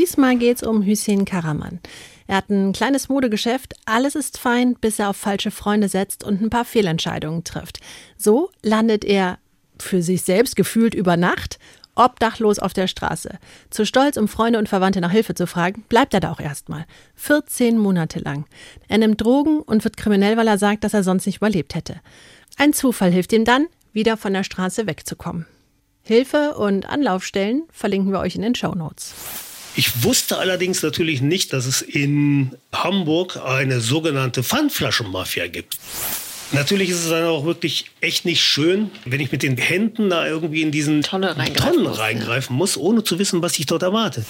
Diesmal geht's um Hüseyin Karaman. Er hat ein kleines Modegeschäft, alles ist fein, bis er auf falsche Freunde setzt und ein paar Fehlentscheidungen trifft. So landet er für sich selbst gefühlt über Nacht obdachlos auf der Straße. Zu stolz, um Freunde und Verwandte nach Hilfe zu fragen, bleibt er da auch erstmal. 14 Monate lang. Er nimmt Drogen und wird kriminell, weil er sagt, dass er sonst nicht überlebt hätte. Ein Zufall hilft ihm dann, wieder von der Straße wegzukommen. Hilfe und Anlaufstellen verlinken wir euch in den Show Notes. Ich wusste allerdings natürlich nicht, dass es in Hamburg eine sogenannte Pfandflaschenmafia gibt. Natürlich ist es dann auch wirklich echt nicht schön, wenn ich mit den Händen da irgendwie in diesen Tonne reingreifen Tonnen muss, reingreifen muss, ohne zu wissen, was sich dort erwartet.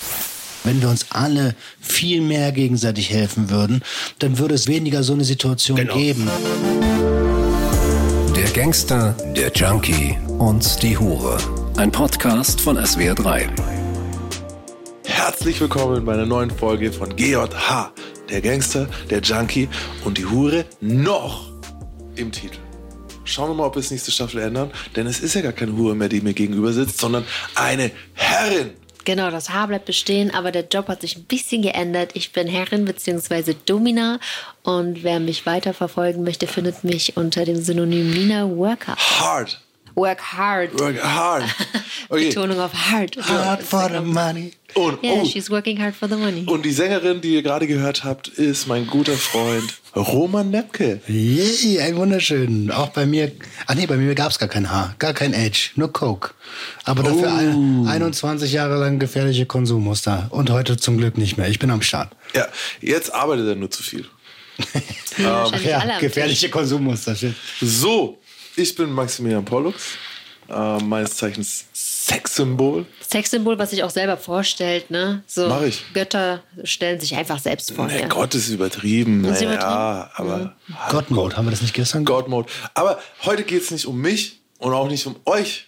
Wenn wir uns alle viel mehr gegenseitig helfen würden, dann würde es weniger so eine Situation Genau. geben. Der Gangster, der Junkie und die Hure. Ein Podcast von SWR3. Herzlich willkommen bei einer neuen Folge von GJH, der Gangster, der Junkie und die Hure noch im Titel. Schauen wir mal, ob wir es nächste Staffel ändern, denn es ist ja gar keine Hure mehr, die mir gegenüber sitzt, sondern eine Herrin. Genau, das Haar bleibt bestehen, aber der Job hat sich ein bisschen geändert. Ich bin Herrin bzw. Domina und wer mich weiterverfolgen möchte, findet mich unter dem Synonym Nina Worker. Hard. Work hard. Work hard. Okay. Betonung auf hard. Hard for the money. Und, Yeah, oh, she's working hard for the money. und die Sängerin, die ihr gerade gehört habt, ist mein guter Freund Roman Nepke. Yay, ein wunderschön. Auch bei mir, ach nee, bei mir gab es gar kein Haar, gar kein Edge, nur Coke. Aber dafür ein- 21 Jahre lang gefährliche Konsummuster. Und heute zum Glück nicht mehr. Ich bin am Start. Ja, jetzt arbeitet er nur zu viel. Wahrscheinlich alle Ja, gefährliche Konsummuster. shit. So, ich bin Maximilian Pollux, äh, meines Zeichens Sexsymbol. Sexsymbol, was sich auch selber vorstellt, ne? So Mach ich. Götter stellen sich einfach selbst vor. Nee, ja. Gott ist übertrieben. Ist naja, übertrieben? aber God Mode, haben wir das nicht gestern? God Mode. Aber heute geht es nicht um mich und auch nicht um euch,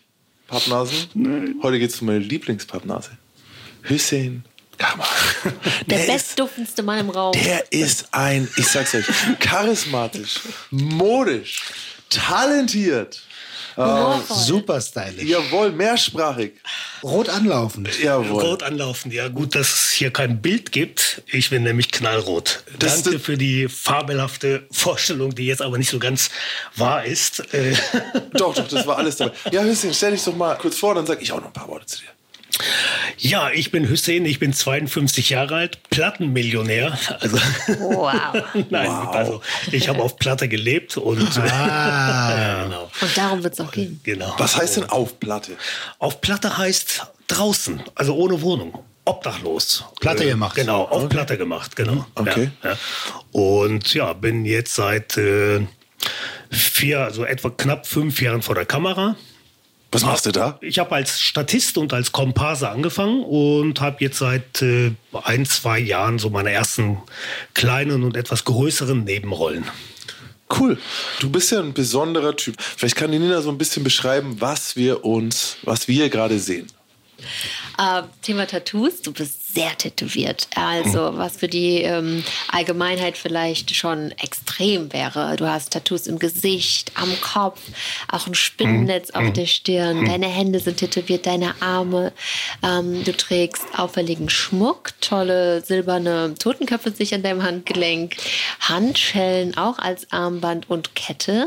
Pappnasen. Heute geht es um meine Lieblingspappnase. Hüseyin Kamal. Der ist, bestduftendste Mann im Raum. der ist ein, ich sag's euch, charismatisch, modisch, talentiert, Humorvoll. Super stylisch. jawohl, mehrsprachig. Rot anlaufend. Jawohl. Rot anlaufen. Ja, gut, dass es hier kein Bild gibt. Ich bin nämlich knallrot. Das- Danke für die fabelhafte Vorstellung, die jetzt aber nicht so ganz wahr ist. Äh, Doch, doch, das war alles dabei. Ja, Hüseyin, stell dich doch mal kurz vor, dann sag ich auch noch ein paar Worte zu dir. Ja, ich bin Hussein, ich bin 52 Jahre alt, Plattenmillionär. Also, Wow. nein, also ich habe auf Platte gelebt und ja, genau. Und darum wird es auch gehen. genau. Was heißt denn auf Platte? Auf Platte heißt draußen, also ohne Wohnung. Obdachlos. Platte Äh, gemacht. Genau, auf Platte gemacht, genau. Okay. Ja, ja. Und ja, bin jetzt seit äh, vier, also etwa knapp fünf Jahren vor der Kamera. Was machst du da? Ich habe als Statist und als Komparse angefangen und habe jetzt seit äh, ein, zwei Jahren so meine ersten kleinen und etwas größeren Nebenrollen. Cool. Du bist ja ein besonderer Typ. Vielleicht kann die Nina so ein bisschen beschreiben, was wir uns, was wir gerade sehen. Äh, Thema Tattoos, du bist sehr tätowiert. Also, was für die ähm, Allgemeinheit vielleicht schon extrem wäre. Du hast Tattoos im Gesicht, am Kopf, auch ein Spinnennetz auf der Stirn. Deine Hände sind tätowiert, deine Arme. Ähm, du trägst auffälligen Schmuck, tolle silberne Totenköpfe sich an deinem Handgelenk, Handschellen auch als Armband und Kette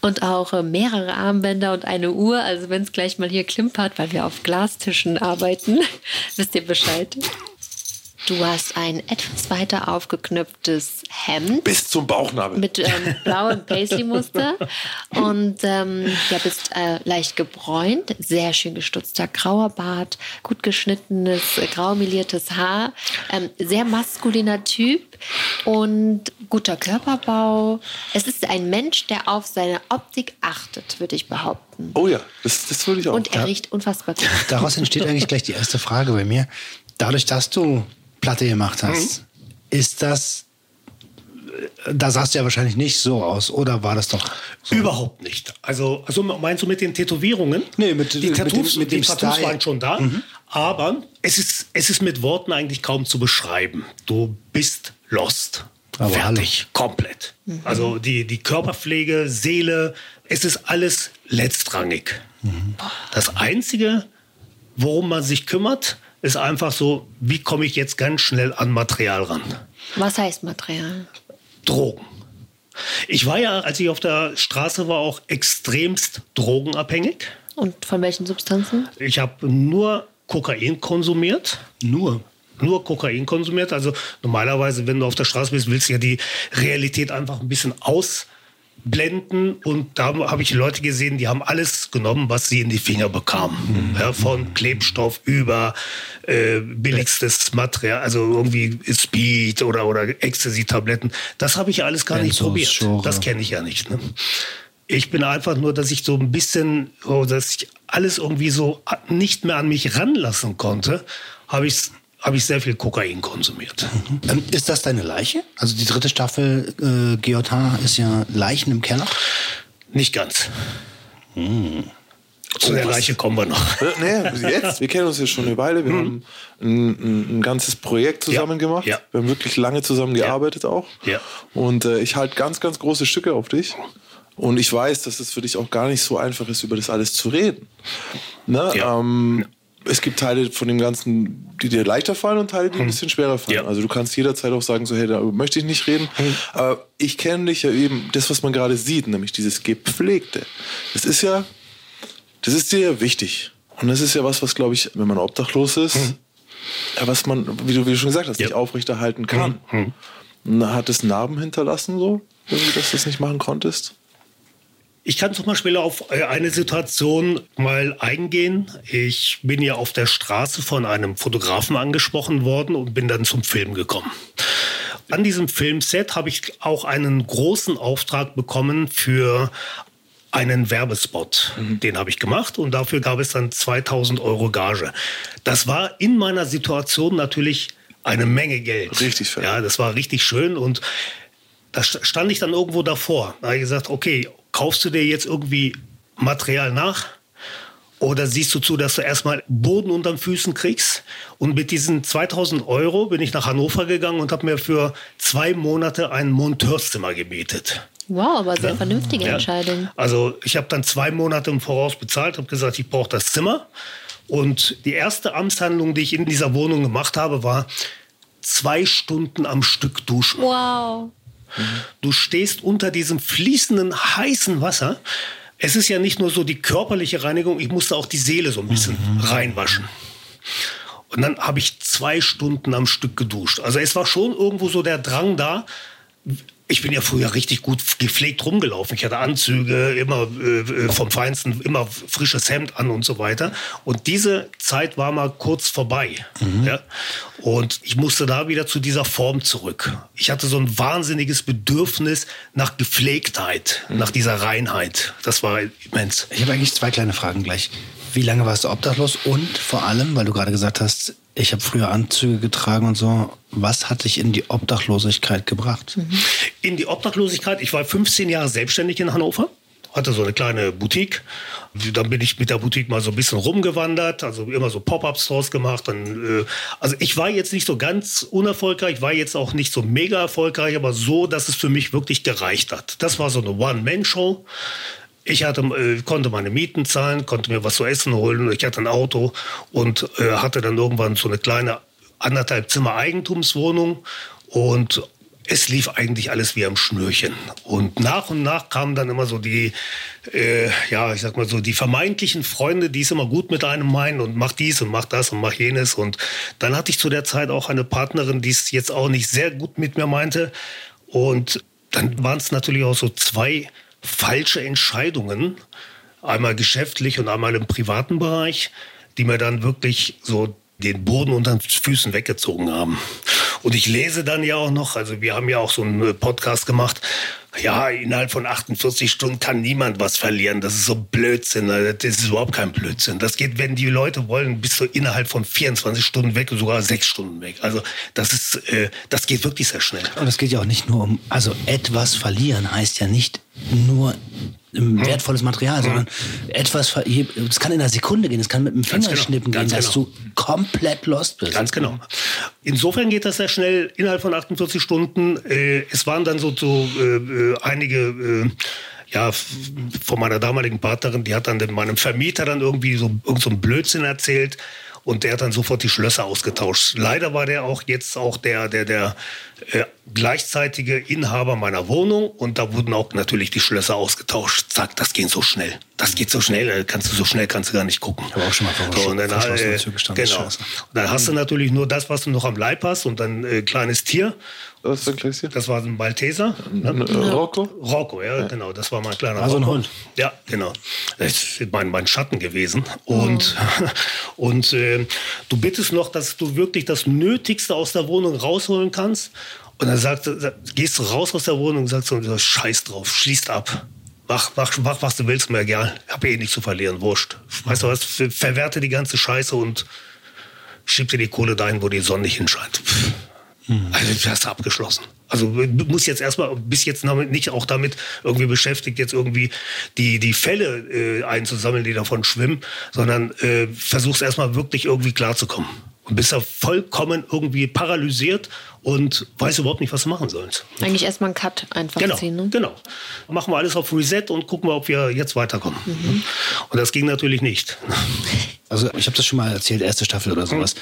und auch äh, mehrere Armbänder und eine Uhr. Also wenn es gleich mal hier klimpert, weil wir auf Glastischen arbeiten, wisst ihr Bescheid. Du hast ein etwas weiter aufgeknöpftes Hemd Bis zum Bauchnabel. mit ähm, blauem Paisley-Muster und ähm, ja, bist äh, leicht gebräunt, sehr schön gestutzter grauer Bart, gut geschnittenes, äh, grau meliertes Haar, ähm, sehr maskuliner Typ und guter Körperbau. Es ist ein Mensch, der auf seine Optik achtet, würde ich behaupten. oh ja, das, das würde ich auch. Und er riecht unfassbar gut. Daraus entsteht eigentlich gleich die erste Frage bei mir. Dadurch, dass du Platte gemacht hast, ist das, da sahst du ja wahrscheinlich nicht so aus, oder war das doch so? Überhaupt nicht. Also, also meinst du mit den Tätowierungen? Nee, mit- die mit Tattoos, dem- mit die dem Tattoos Style. waren schon da, aber es ist, es ist mit Worten eigentlich kaum zu beschreiben. Du bist lost. Aber Fertig, komplett. Also die, die Körperpflege, Seele, es ist alles letztrangig. Das Einzige, worum man sich kümmert, ist einfach so, wie komme ich jetzt ganz schnell an Material ran? Was heißt Material? Drogen. Ich war ja, als ich auf der Straße war, auch extremst drogenabhängig. Und von welchen Substanzen? Ich habe nur Kokain konsumiert. Nur. Nur Kokain konsumiert. Also normalerweise, wenn du auf der Straße bist, willst du ja die Realität einfach ein bisschen ausblenden. Und da habe ich Leute gesehen, die haben alles genommen, was sie in die Finger bekamen. Ja, von Klebstoff über äh, billigstes Material, also irgendwie Speed oder, oder Ecstasy-Tabletten. Das habe ich alles gar nicht probiert. Schore. Das kenne ich ja nicht. Ne? Ich bin einfach nur, dass ich so ein bisschen, oh, dass ich alles irgendwie so nicht mehr an mich ranlassen konnte, habe ich, habe ich sehr viel Kokain konsumiert. Ähm, ist das deine Leiche? Also die dritte Staffel äh, GJH ist ja Leichen im Keller. Nicht ganz. Zu der Leiche kommen wir noch. Äh, Nee, jetzt. Wir kennen uns ja schon eine Weile. Wir haben ein, ein, ein ganzes Projekt zusammen Mhm. Ja, gemacht. ja. Wir haben wirklich lange zusammen gearbeitet auch. Ja. Und äh, ich halte ganz, ganz große Stücke auf dich. Und ich weiß, dass es für dich auch gar nicht so einfach ist, über das alles zu reden. Ne? Ja. Ähm, es gibt Teile von dem Ganzen, die dir leichter fallen und Teile, die ein bisschen schwerer fallen. Ja. Also du kannst jederzeit auch sagen, so hey, da möchte ich nicht reden. Aber ich kenne dich ja eben, das, was man gerade sieht, nämlich dieses Gepflegte. Das ist ja, das ist dir ja wichtig. Und das ist ja was, was, glaube ich, wenn man obdachlos ist, ja, was man, wie du, wie du schon gesagt hast, Ja. nicht aufrechterhalten kann. Na, Hat es Narben hinterlassen, so, dass du das nicht machen konntest? Ich kann zum Beispiel auf äh, eine Situation mal eingehen. Ich bin ja auf der Straße von einem Fotografen angesprochen worden und bin dann zum Film gekommen. An diesem Filmset habe ich auch einen großen Auftrag bekommen für einen Werbespot. Den habe ich gemacht und dafür gab es dann 2000 Euro Gage. Das war in meiner Situation natürlich eine Menge Geld. Richtig fett. Ja, das war richtig schön und da st- stand ich dann irgendwo davor. Da habe ich gesagt, okay, kaufst du dir jetzt irgendwie Material nach? Oder siehst du zu, dass du erstmal Boden unterm Füßen kriegst? Und mit diesen 2000 Euro bin ich nach Hannover gegangen und habe mir für zwei Monate ein Monteurzimmer gebietet. Wow, aber sehr vernünftige Ja. Entscheidung. Also ich habe dann zwei Monate im Voraus bezahlt, habe gesagt, ich brauche das Zimmer. Und die erste Amtshandlung, die ich in dieser Wohnung gemacht habe, war zwei Stunden am Stück duschen. Wow. Du stehst unter diesem fließenden heißen Wasser. Es ist ja nicht nur so die körperliche Reinigung, ich musste auch die Seele so ein bisschen reinwaschen. Und dann habe ich zwei Stunden am Stück geduscht. Also es war schon irgendwo so der Drang da. Ich bin ja früher richtig gut gepflegt rumgelaufen. Ich hatte Anzüge, immer äh, vom Feinsten, immer frisches Hemd an und so weiter. Und diese Zeit war mal kurz vorbei. Ja? Und ich musste da wieder zu dieser Form zurück. Ich hatte so ein wahnsinniges Bedürfnis nach Gepflegtheit, nach dieser Reinheit. Das war immens. Ich habe eigentlich zwei kleine Fragen gleich. Wie lange warst du obdachlos? Und vor allem, weil du gerade gesagt hast, ich habe früher Anzüge getragen und so, was hat dich in die Obdachlosigkeit gebracht? In die Obdachlosigkeit. Ich war 15 Jahre selbstständig in Hannover, hatte so eine kleine Boutique. Dann bin ich mit der Boutique mal so ein bisschen rumgewandert, also immer so Pop-up-Stores gemacht. Dann, äh, also ich war jetzt nicht so ganz unerfolgreich, war jetzt auch nicht so mega erfolgreich, aber so, dass es für mich wirklich gereicht hat. Das war so eine One-Man-Show. Ich hatte, äh, konnte meine Mieten zahlen, konnte mir was zu essen holen. Ich hatte ein Auto und äh, hatte dann irgendwann so eine kleine anderthalb Zimmer Eigentumswohnung und es lief eigentlich alles wie am Schnürchen. Und nach und nach kamen dann immer so die, äh, ja, ich sag mal so, die vermeintlichen Freunde, die es immer gut mit einem meinen und mach dies und mach das und mach jenes. Und dann hatte ich zu der Zeit auch eine Partnerin, die es jetzt auch nicht sehr gut mit mir meinte. Und dann waren es natürlich auch so zwei falsche Entscheidungen, einmal geschäftlich und einmal im privaten Bereich, die mir dann wirklich so den Boden unter den Füßen weggezogen haben. Und ich lese dann ja auch noch, also wir haben ja auch so einen äh, Podcast gemacht, ja, innerhalb von 48 Stunden kann niemand was verlieren. Das ist so Blödsinn. Also Das ist überhaupt kein Blödsinn. Das geht, wenn die Leute wollen, bist du innerhalb von 24 Stunden weg, sogar sechs Stunden weg. Also das ist, äh, das geht wirklich sehr schnell. Und es geht ja auch nicht nur um, also etwas verlieren heißt ja nicht nur Hm. um wertvolles Material, sondern etwas, ver- es kann in einer Sekunde gehen, es kann mit dem Ganz Fingerschnippen genau, gehen, dass genau. du komplett lost bist. Ganz genau. Insofern geht das sehr schnell, innerhalb von 48 Stunden. Äh, es waren dann so, so äh, äh, einige, äh, ja, von meiner damaligen Partnerin, die hat dann meinem Vermieter dann irgendwie so, irgend so einen Blödsinn erzählt. und der hat dann sofort die Schlösser ausgetauscht. Leider war der auch jetzt auch der, der, der äh, gleichzeitige Inhaber meiner Wohnung und da wurden auch natürlich die Schlösser ausgetauscht. Zack, das geht so schnell. Das geht so schnell, äh, kannst du so schnell kannst du gar nicht gucken. habe auch schon mal so, und dann, verschlossene äh, Genau. Und dann hast du natürlich nur das, was du noch am Leib hast und dann äh, kleines Tier. Was ist ein? Das war ein Malteser. Ne? Äh, Rocco? Rocco, ja, genau, das war mein kleiner Also ein Rocco. Hund. Ja, genau. Das ist mein, mein Schatten gewesen. Und, und äh, du bittest noch, dass du wirklich das Nötigste aus der Wohnung rausholen kannst. Und dann sagt, gehst du raus aus der Wohnung und sagst so, scheiß drauf, schließt ab. Mach, mach, mach, was du willst, mir egal. Hab eh nichts zu verlieren, wurscht. Weißt du was, ver- verwerte die ganze Scheiße und schieb dir die Kohle dahin, wo die Sonne nicht hinscheint. Pff. Also das hast du abgeschlossen. Also du musst jetzt erstmal, bist jetzt damit nicht auch damit irgendwie beschäftigt, jetzt irgendwie die, die Fälle äh, einzusammeln, die davon schwimmen, sondern äh, versuchst erstmal wirklich irgendwie klarzukommen. Und bist da vollkommen irgendwie paralysiert und weißt überhaupt nicht, was du machen sollst. Eigentlich erstmal einen Cut einfach Genau, ziehen. Ne? genau. Machen wir alles auf Reset und gucken wir, ob wir jetzt weiterkommen. Und das ging natürlich nicht. Also ich habe das schon mal erzählt, erste Staffel oder sowas,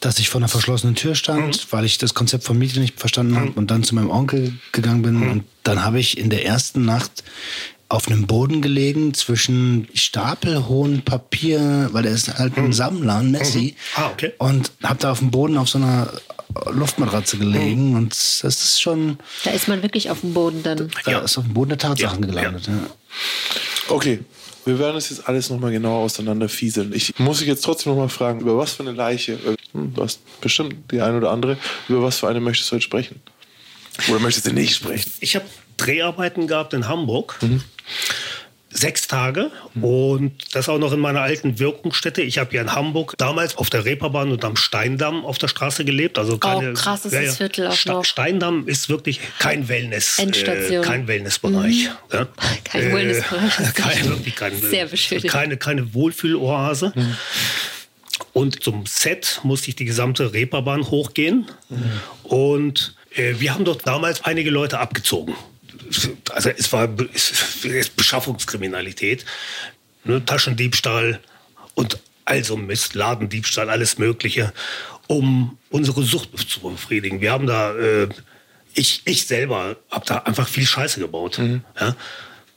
dass ich vor einer verschlossenen Tür stand, weil ich das Konzept von Miete nicht verstanden habe und dann zu meinem Onkel gegangen bin und dann habe ich in der ersten Nacht auf einem Boden gelegen zwischen stapelhohen Papier, weil er ist halt ein Sammler, ein Messi. Ah, okay. Und habe da auf dem Boden auf so einer Luftmatratze gelegen und das ist schon, Da ist man wirklich auf dem Boden dann. da Ja. ist auf dem Boden der Tatsachen Ja, gelandet. Ja. Okay, wir werden das jetzt alles nochmal genau auseinanderfieseln. Ich muss dich jetzt trotzdem nochmal fragen, über was für eine Leiche, äh, hm, du hast bestimmt die eine oder andere, über was für eine möchtest du heute sprechen? Oder möchtest du nicht sprechen? Ich habe Dreharbeiten gehabt in Hamburg. Sechs Tage und das auch noch in meiner alten Wirkungsstätte. Ich habe ja in Hamburg damals auf der Reeperbahn und am Steindamm auf der Straße gelebt. Also keine, krasses Viertel auch noch. Steindamm ist wirklich kein Wellness, Endstation. Äh, kein Wellnessbereich. Ja? Kein Wellnessbereich, ist kein, wirklich kein, sehr beschönigend. keine, keine Wohlfühloase. Und zum Set musste ich die gesamte Reeperbahn hochgehen. Und äh, wir haben dort damals einige Leute abgezogen. Also es war Beschaffungskriminalität, ne, Taschendiebstahl und also Mist, Ladendiebstahl, alles Mögliche, um unsere Sucht zu befriedigen. Wir haben da, äh, ich, ich selber habe da einfach viel Scheiße gebaut. Ja?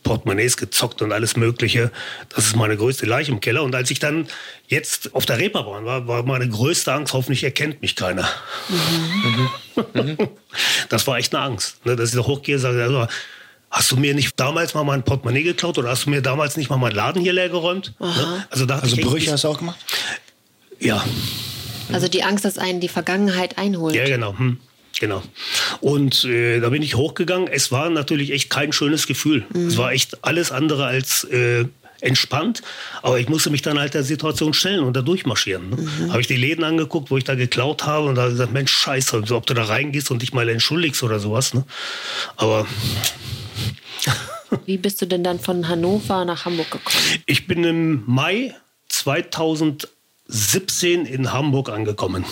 Portemonnaies gezockt und alles Mögliche. Das ist meine größte Leiche im Keller. Und als ich dann jetzt auf der Reeperbahn war, war meine größte Angst, hoffentlich erkennt mich keiner. Das war echt eine Angst, ne, dass ich da hochgehe und sage, also, hast du mir nicht damals mal mein Portemonnaie geklaut oder hast du mir damals nicht mal meinen Laden hier leer geräumt? Ne? Also, da Also Brüche hast du auch gemacht? Ja, Also die Angst, dass einen die Vergangenheit einholt. ja, genau. Hm. Genau. Und äh, da bin ich hochgegangen. Es war natürlich echt kein schönes Gefühl. Es war echt alles andere als äh, entspannt. Aber ich musste mich dann halt der Situation stellen und da durchmarschieren. Ne? Habe ich die Läden angeguckt, wo ich da geklaut habe und da gesagt, Mensch, scheiße, ob du da reingehst und dich mal entschuldigst oder sowas. Ne? Aber Wie bist du denn dann von Hannover nach Hamburg gekommen? ich bin im Mai 2017 in Hamburg angekommen.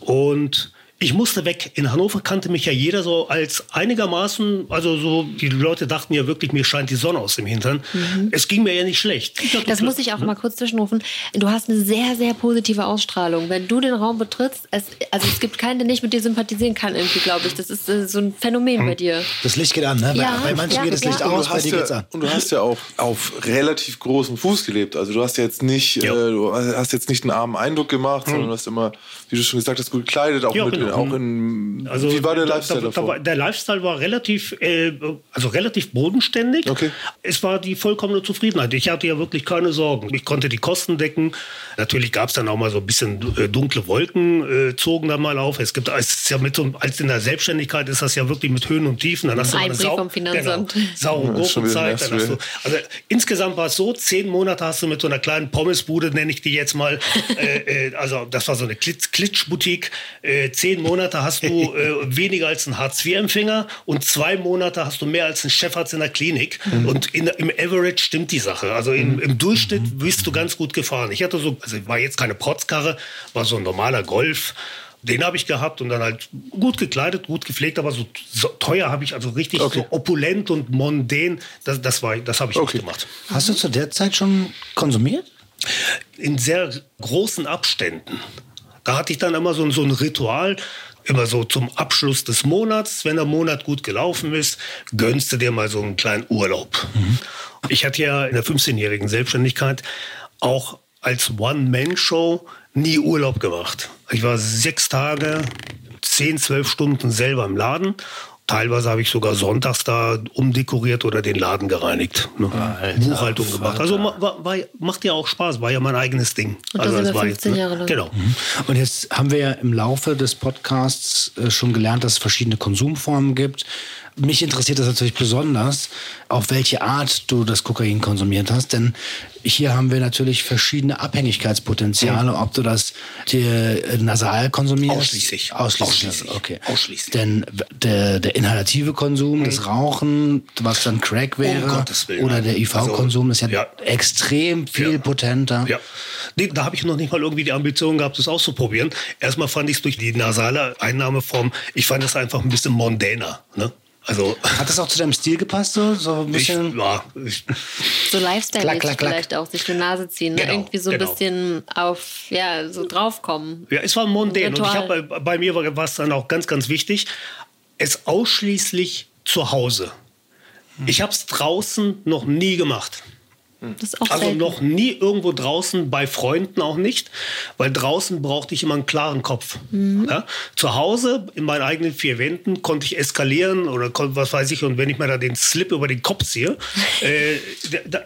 Und ich musste weg. In Hannover kannte mich ja jeder so als einigermaßen, also so, die Leute dachten ja wirklich, mir scheint die Sonne aus dem Hintern. Es ging mir ja nicht schlecht. Hatte Das muss ich auch mal kurz zwischenrufen. Du hast eine sehr, sehr positive Ausstrahlung. Wenn du den Raum betrittst, es, also es gibt keinen, der nicht mit dir sympathisieren kann, irgendwie, glaube ich. Das ist äh, so ein Phänomen bei dir. Das Licht geht an, ne? Ja, bei, manchen ja, geht das. Licht aus, bei dir geht's ja, an. und du hast ja auch auf relativ großem Fuß gelebt. Also du hast ja jetzt nicht, äh, du hast jetzt nicht einen armen Eindruck gemacht, sondern du hast immer, wie du schon gesagt hast, gut gekleidet, auch, Ja, mit, genau. Auch in. Also, wie war der da- Lifestyle da, da, war, Der Lifestyle war relativ, äh, also relativ bodenständig. Okay. Es war die vollkommene Zufriedenheit. Ich hatte ja wirklich keine Sorgen. Ich konnte die Kosten decken. Natürlich gab es dann auch mal so ein bisschen äh, dunkle Wolken, äh, zogen dann mal auf. Es gibt, es ist ja mit so, als in der Selbstständigkeit ist das ja wirklich mit Höhen und Tiefen. Dann hast du Ein Sau, vom Finanzamt. Genau, saure Gurkenzeit. Also insgesamt war es so, zehn Monate hast du mit so einer kleinen Pommesbude, nenne ich die jetzt mal, äh, äh, also das war so eine Klitsch- Klitschboutique. Äh, zehn Monate hast du äh, weniger als ein Hartz-IV-Empfänger und zwei Monate hast du mehr als ein Chefarzt in der Klinik. Und in, im Average stimmt die Sache. Also im, im Durchschnitt bist du ganz gut gefahren. Ich hatte so, also war jetzt keine Protzkarre, war so ein normaler Golf. Den habe ich gehabt und dann halt gut gekleidet, gut gepflegt, aber so, so teuer habe ich, also richtig Okay. so opulent und mondän, das, das, war, das habe ich Okay. nicht gemacht. Hast du zu der Zeit schon konsumiert? In sehr großen Abständen. Da hatte ich dann immer so, so ein Ritual, immer so zum Abschluss des Monats, wenn der Monat gut gelaufen ist, gönnst du dir mal so einen kleinen Urlaub. Mhm. Ich hatte ja in der 15-jährigen Selbstständigkeit auch als One-Man-Show nie Urlaub gemacht. Ich war sechs Tage, zehn, zwölf Stunden selber im Laden Teilweise habe ich sogar sonntags da umdekoriert oder den Laden gereinigt. Ne? Alter, Buchhaltung Vater. gemacht. Also war, war, macht ja auch Spaß, war ja mein eigenes Ding. Und also das war 15 jetzt, ne? Jahre lang. Genau. Mhm. Und jetzt haben wir ja im Laufe des Podcasts äh, schon gelernt, dass es verschiedene Konsumformen gibt. Mich interessiert das natürlich besonders, auf welche Art du das Kokain konsumiert hast, denn hier haben wir natürlich verschiedene Abhängigkeitspotenziale, mhm. ob du das dir äh, nasal konsumierst. Ausschließlich. Ausschließlich. Ausschließlich. Okay. Ausschließlich. Denn der, der inhalative Konsum, mhm. das Rauchen, was dann Crack wäre, Willen, oder der IV-Konsum also, ist ja, ja, extrem viel ja. potenter. Ja. Nee, da habe ich noch nicht mal irgendwie die Ambition gehabt, das auszuprobieren. Erstmal fand ich es durch die nasale Einnahmeform, ich fand es einfach ein bisschen mondäner. Ne? Also, Hat das auch zu deinem Stil gepasst? So, so ein bisschen? Ich, ja, ich, so lifestyle vielleicht auch, sich die Nase ziehen. Ne? Genau, Irgendwie so ein genau. bisschen auf, ja, so draufkommen. Ja, es war mondän. Und ich habe bei, bei mir war es dann auch ganz, ganz wichtig, es ausschließlich zu Hause. Hm. Ich habe es draußen noch nie gemacht. Also selten. noch nie irgendwo draußen, bei Freunden auch nicht, weil draußen brauchte ich immer einen klaren Kopf. Mhm. Ja? Zu Hause, in meinen eigenen vier Wänden, konnte ich eskalieren oder was weiß ich, und wenn ich mir da den Slip über den Kopf ziehe, äh,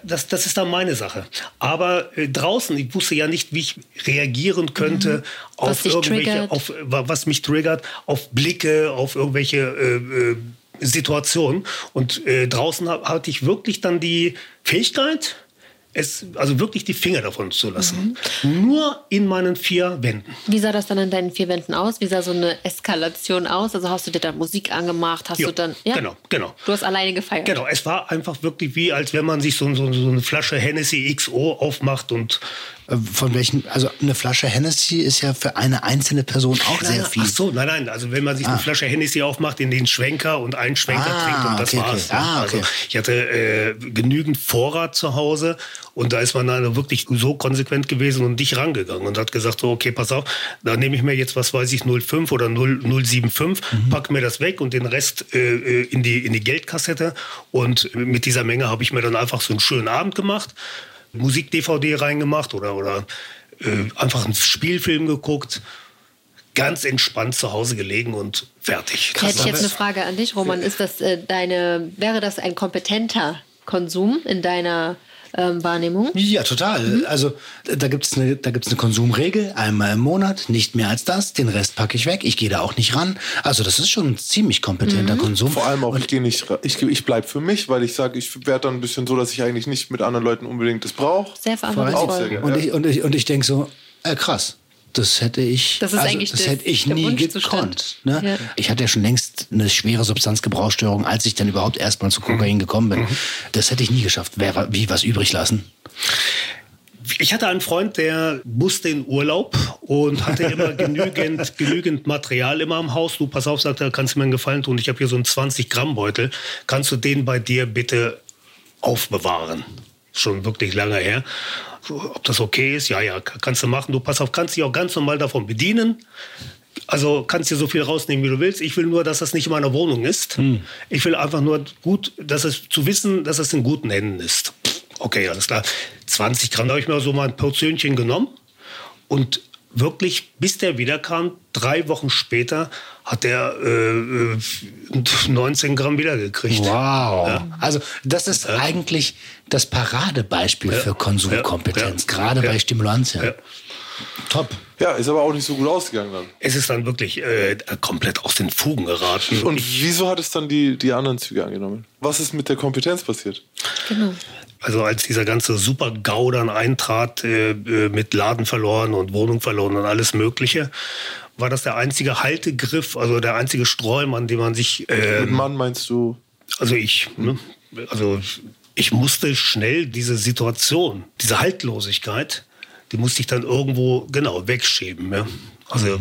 das, das ist dann meine Sache. Aber äh, draußen, ich wusste ja nicht, wie ich reagieren könnte Mhm. auf irgendwelche, triggert. auf was mich triggert, auf Blicke, auf irgendwelche äh, äh, Situationen. Und äh, draußen ha- hatte ich wirklich dann die Fähigkeit, es, also wirklich die Finger davon zu lassen. Mhm. Nur in meinen vier Wänden. Wie sah das dann an deinen vier Wänden aus? Wie sah so eine Eskalation aus? Also hast du dir dann Musik angemacht? Hast Jo, du dann. Ja? Genau, genau. Du hast alleine gefeiert. Genau, es war einfach wirklich wie, als wenn man sich so, so, so eine Flasche Hennessy XO aufmacht und Von welchen, also eine Flasche Hennessy ist ja für eine einzelne Person auch sehr viel. Ach so, nein, nein. Also wenn man sich eine Flasche Hennessy aufmacht, in den Schwenker und einen Schwenker Ah, trinkt und das okay, war's. okay. Ah, Also okay. ich hatte äh, genügend Vorrat zu Hause und da ist man dann wirklich so konsequent gewesen und nicht rangegangen und hat gesagt, so, okay, pass auf, da nehme ich mir jetzt, was weiß ich, 05 oder 0, 075, Mhm. pack mir das weg und den Rest äh, äh, in, die, in die Geldkassette und mit dieser Menge habe ich mir dann einfach so einen schönen Abend gemacht, Musik-DVD reingemacht oder, oder äh, einfach einen Spielfilm geguckt, ganz entspannt zu Hause gelegen und fertig. Da hätte ich jetzt eine Frage an dich, Roman. Ist das äh, deine, wäre das ein kompetenter Konsum in deiner ähm, Wahrnehmung? Ja, total. Also da gibt es eine, da gibt's eine Konsumregel, einmal im Monat, nicht mehr als das, den Rest packe ich weg, ich gehe da auch nicht ran. Also das ist schon ein ziemlich kompetenter Konsum. Vor allem auch, ich gehe nicht, ich, ich bleibe für mich, weil ich sage, ich werde dann ein bisschen so, dass ich eigentlich nicht mit anderen Leuten unbedingt das brauche. Sehr Auch sehr verantwortungsvoll. gerne. Und ich, und ich, und ich denke so, äh, krass. Das hätte ich, Das ist also, eigentlich das das- hätte ich nie gekonnt. Ne? Ja. Ich hatte ja schon längst eine schwere Substanzgebrauchsstörung, als ich dann überhaupt erstmal zu Kokain gekommen bin. Das hätte ich nie geschafft. Wäre wie was übrig lassen. Ich hatte einen Freund, der musste in Urlaub und hatte immer genügend, genügend Material immer im Haus. Du, pass auf, sagt er, kannst du mir einen Gefallen tun? Ich habe hier so einen 20-Gramm-Beutel. Kannst du den bei dir bitte aufbewahren? Schon wirklich lange her. Ob das okay ist? Ja, ja, ka- kannst du machen. Du, pass auf, kannst dich auch ganz normal davon bedienen. Also kannst dir so viel rausnehmen, wie du willst. Ich will nur, dass das nicht in meiner Wohnung ist. Ich will einfach nur gut, dass es zu wissen, dass es in guten Händen ist. Okay, alles klar. 20 Gramm habe ich mir so mal ein Portionchen genommen und wirklich, bis der wiederkam, drei Wochen später, hat er äh, äh, 19 Gramm wiedergekriegt. Wow. Also das ist eigentlich das Paradebeispiel für Konsumkompetenz, Ja. gerade Ja. bei Stimulantien. Ja. Top. Ja, ist aber auch nicht so gut ausgegangen dann. Es ist dann wirklich äh, komplett aus den Fugen geraten. Und ich, wieso hat es dann die, die anderen Züge angenommen? Was ist mit der Kompetenz passiert? Genau. Also als dieser ganze Super-GAU dann eintrat, äh, äh, mit Laden verloren und Wohnung verloren und alles Mögliche, war das der einzige Haltegriff, also der einzige Sträum, an dem man sich, äh, Mit Mann meinst du? also ich, ne, also ich musste schnell diese Situation, diese Haltlosigkeit, die musste ich dann irgendwo genau wegschieben. Ja. Also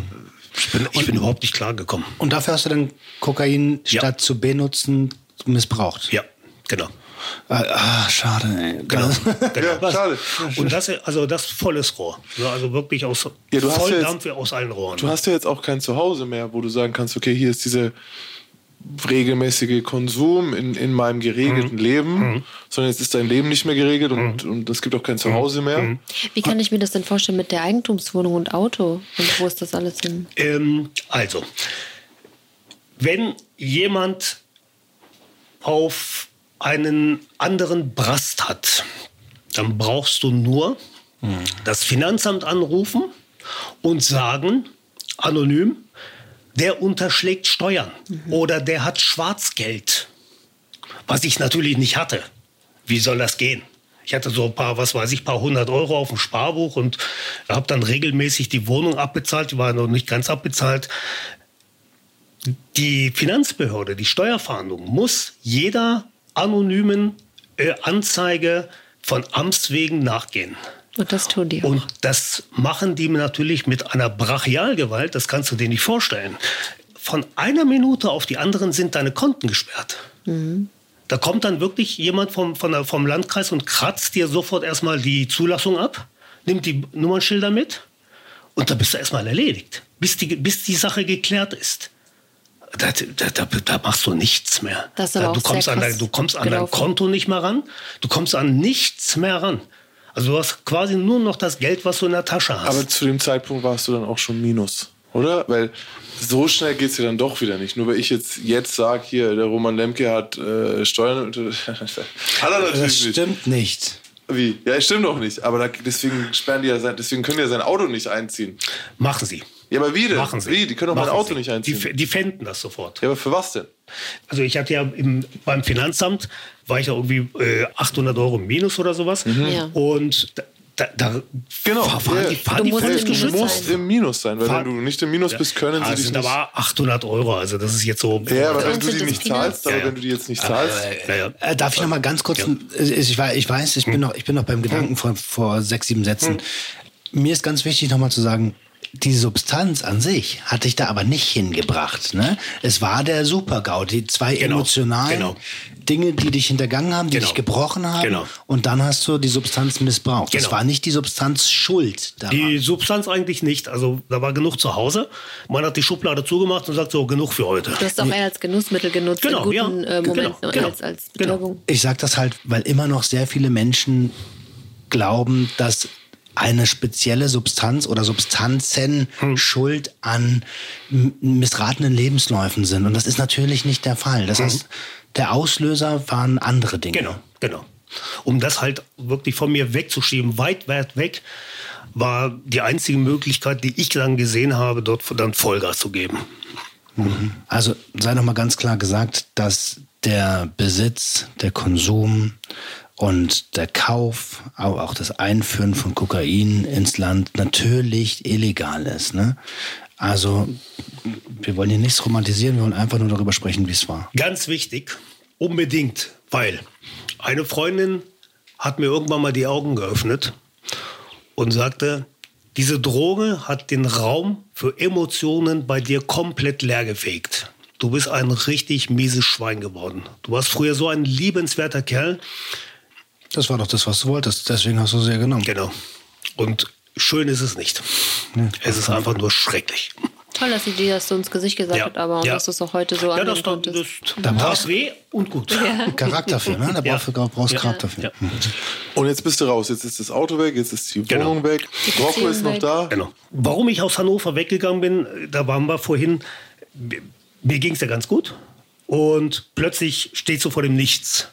ich bin, ich bin überhaupt nicht klargekommen. Und dafür hast du dann Kokain Ja. statt zu benutzen missbraucht. Ja, genau. Ah, ah, schade, ey. Genau. genau. Ja, schade. Und das, also das volles Rohr. Also wirklich aus Ja, du hast ja Volldampf aus allen Rohren. Du hast ja jetzt auch kein Zuhause mehr, wo du sagen kannst, okay, hier ist dieser regelmäßige Konsum in, in meinem geregelten Leben, sondern jetzt ist dein Leben nicht mehr geregelt und, und es gibt auch kein Zuhause mehr. Wie kann ich mir das denn vorstellen mit der Eigentumswohnung und Auto? Und wo ist das alles hin? Ähm, also, wenn jemand auf einen anderen Brast hat, dann brauchst du nur das Finanzamt anrufen und sagen, anonym, der unterschlägt Steuern oder der hat Schwarzgeld, was ich natürlich nicht hatte. Wie soll das gehen? Ich hatte so ein paar, was weiß ich, paar hundert Euro auf dem Sparbuch und habe dann regelmäßig die Wohnung abbezahlt. Die war noch nicht ganz abbezahlt. Die Finanzbehörde, die Steuerfahndung, muss jeder anonymen äh, Anzeige von Amts wegen nachgehen. Und das tun die auch. Und das machen die natürlich mit einer Brachialgewalt, das kannst du dir nicht vorstellen. Von einer Minute auf die anderen sind deine Konten gesperrt. Da kommt dann wirklich jemand vom, von der, vom Landkreis und kratzt dir sofort erstmal die Zulassung ab, nimmt die Nummernschilder mit und da bist du erstmal erledigt, bis die, bis die Sache geklärt ist. Da, da, da, da machst du nichts mehr. Das ist aber Da- du, auch sehr kommst an dein, du kommst an dein gelaufen. Konto nicht mehr ran. Du kommst an nichts mehr ran. Also du hast quasi nur noch das Geld, was du in der Tasche hast. Aber zu dem Zeitpunkt warst du dann auch schon minus, oder? Weil so schnell geht es ja dann doch wieder nicht. Nur weil ich jetzt, jetzt sage, hier, der Roman Lemke hat äh, Steuern. hat er Das natürlich nicht. stimmt nicht. Wie? Ja, stimmt doch nicht. Aber da, deswegen sperren die ja sein, deswegen können die ja sein Auto nicht einziehen. Machen sie. Ja, aber wie denn? Machen sie. Wie? Die können doch mein Auto sie. nicht einziehen. Die, die fänden das sofort. ja, aber für was denn? Also ich hatte ja im, beim Finanzamt, war ich ja irgendwie äh, 800 Euro im Minus oder sowas. Ja. Und da, da, da Genau. fahren ja. die, fahren Du die musst im Du Minus musst sein. im Minus sein, weil Fahr- wenn du nicht im Minus bist, können ja, sie es dich sind nicht. aber 800 Euro, also das ist jetzt so... Ja, aber wenn du die nicht zahlst, aber Ja, ja. wenn du die jetzt nicht zahlst, ja. Äh, darf ich noch mal ganz kurz, ich, ich weiß, ich bin noch, ich bin noch beim Gedanken vor, vor sechs, sieben Sätzen. Mir ist ganz wichtig noch mal zu sagen, die Substanz an sich hat dich da aber nicht hingebracht. Ne? Es war der Super-GAU, die zwei Genau, emotionalen genau. Dinge, die dich hintergangen haben, die Genau. dich gebrochen haben. Genau. Und dann hast du die Substanz missbraucht. Das Genau. war nicht die Substanz schuld daran. Die Substanz eigentlich nicht. Also da war genug zu Hause. Man hat die Schublade zugemacht und sagt so, genug für heute. Du hast auch eher als Genussmittel genutzt Genau, in guten ja. äh, Momenten Genau, genau. als, als Genau. Betäubung. Ich sage das halt, weil immer noch sehr viele Menschen glauben, dass eine spezielle Substanz oder Substanzen Hm. schuld an missratenen Lebensläufen sind. Und das ist natürlich nicht der Fall. Das heißt, der Auslöser waren andere Dinge. Hm. Genau, genau. Um das halt wirklich von mir wegzuschieben, weit, weit weg, war die einzige Möglichkeit, die ich dann gesehen habe, dort dann Vollgas zu geben. Also sei noch mal ganz klar gesagt, dass der Besitz, der Konsum und der Kauf, aber auch das Einführen von Kokain ins Land natürlich illegal ist. Ne? Also wir wollen hier nichts romantisieren, wir wollen einfach nur darüber sprechen, wie es war. Ganz wichtig, unbedingt, weil eine Freundin hat mir irgendwann mal die Augen geöffnet und sagte, diese Droge hat den Raum für Emotionen bei dir komplett leergefegt. Du bist ein richtig mieses Schwein geworden. Du warst früher so ein liebenswerter Kerl. Das war doch das, was du wolltest. Deswegen hast du sie ja genommen. Genau. Und schön ist es nicht. es ist einfach nur schrecklich. Toll, dass sie dir das so ins Gesicht gesagt hat, aber und dass du es auch heute so ja, das, das, das, Da brauchst- weh und gut. Charakter für, ne? Da Ja. brauchst du brauchst Ja. Charakter für. Ja. Und jetzt bist du raus. Jetzt ist das Auto weg, jetzt ist die Genau. Wohnung weg. Die Rocco ist noch weg. da. Genau. Warum ich aus Hannover weggegangen bin, da waren wir vorhin, mir ging es ja ganz gut. Und plötzlich stehst du vor dem Nichts.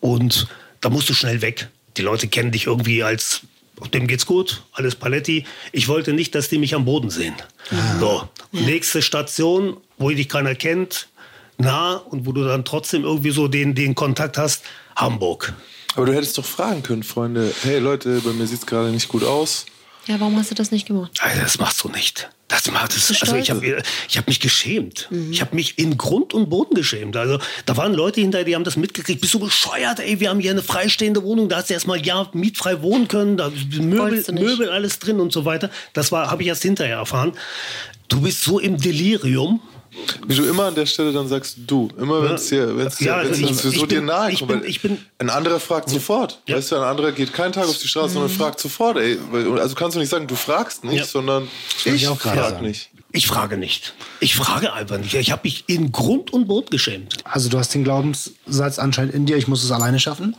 Und da musst du schnell weg. Die Leute kennen dich irgendwie als, dem geht's gut, alles Paletti. Ich wollte nicht, dass die mich am Boden sehen. So, nächste Station, wo dich keiner kennt, nah und wo du dann trotzdem irgendwie so den, den Kontakt hast, Hamburg. Aber du hättest doch fragen können, Freunde. Hey Leute, bei mir sieht es gerade nicht gut aus. Ja, warum hast du das nicht gemacht? Das machst du nicht. Das macht es. Also ich habe ich hab mich geschämt. Ich habe mich in Grund und Boden geschämt. Also da waren Leute hinterher, die haben das mitgekriegt. Bist du bescheuert? Ey, wir haben hier eine freistehende Wohnung. Da hast du erst mal ein Jahr mietfrei wohnen können. Da Möbel. Möbel alles drin und so weiter. Das war habe ich erst hinterher erfahren. Du bist so im Delirium. Wie du immer an der Stelle dann sagst, du. Immer wenn es dir, wenn's dir, Ja, wenn's ich- dir so ich dir bin- nahe ich kommt. bin- ich bin- ein anderer fragt sofort. Ja. Weißt du, ein anderer geht keinen Tag auf die Straße, sondern fragt sofort. Ey, also kannst du nicht sagen, du fragst nicht, Ja. sondern ich, ich auch gerade frag sagen. nicht. Ich frage nicht. Ich frage einfach nicht. Ich habe mich in Grund und Boden geschämt. Also du hast den Glaubenssatz anscheinend in dir, ich muss es alleine schaffen.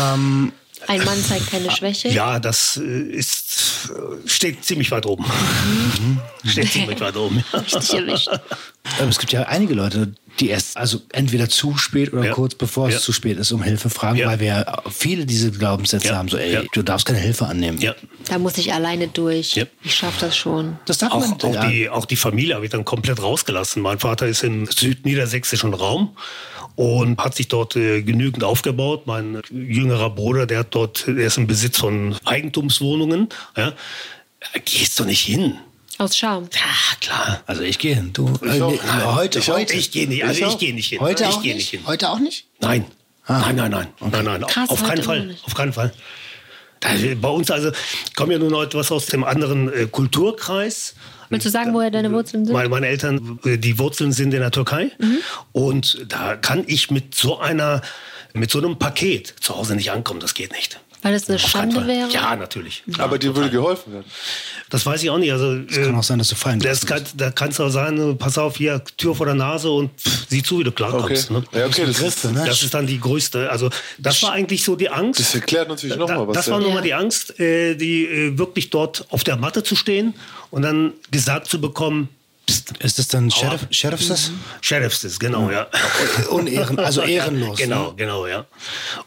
Ähm, Ein Mann zeigt keine Schwäche. Ja, das äh, ist, äh, steht ziemlich weit oben. Mhm. steht ziemlich weit oben. ja. Aber es gibt ja einige Leute, die erst, also entweder zu spät oder Ja. kurz bevor Ja. es zu spät ist, um Hilfe fragen, Ja. weil wir viele diese Glaubenssätze Ja. haben, so ey, Ja. du darfst keine Hilfe annehmen. Ja. Da muss ich alleine durch. Ja. Ich schaffe das schon. Das darf Auch, man auch, ja. die, auch die Familie habe ich dann komplett rausgelassen. Mein Vater ist im südniedersächsischen Raum und hat sich dort äh, genügend aufgebaut. Mein jüngerer Bruder, der hat dort, der ist im Besitz von Eigentumswohnungen. Ja. Gehst du nicht hin. Aus Scham. Ja, klar. Also ich gehe hin. Du, äh, auch. nee, heute, Ich, auch. heute. ich gehe nicht. Also Ich ich, auch. gehe nicht hin. Heute ich auch gehe nicht? nicht hin. Heute auch nicht? Nein. Ah. Nein, nein, nein. Nein, nein. Krass, auf keinen Fall. Auf keinen Fall. Da, bei uns also kommen ja nun etwas aus dem anderen äh, Kulturkreis. Willst du sagen, woher deine Wurzeln sind? Meine, meine Eltern, äh, die Wurzeln sind in der Türkei. Mhm. Und da kann ich mit so einer, mit so einem Paket zu Hause nicht ankommen. Das geht nicht. Weil das eine Schande wäre? Ja, natürlich. Klar, Aber dir total. würde geholfen werden. Das weiß ich auch nicht. Also, Es kann auch sein, dass du fallen das kann, da kannst du auch sagen, äh, pass auf, hier, Tür vor der Nase und pff, sieh zu, wie du klarkommst. Okay. Ne? Ja, okay, das, ist, Griffe, ne? Das ist dann die größte. Also das war eigentlich so die Angst. das erklärt natürlich nochmal was. das war ja. nochmal die Angst, äh, die äh, wirklich dort auf der Matte zu stehen und dann gesagt zu bekommen, Psst, Ist das dann Sheriff, Sheriffs? Sheriffs ist, genau, ja. Unehren, also ehrenlos. Genau, Ne? genau, ja.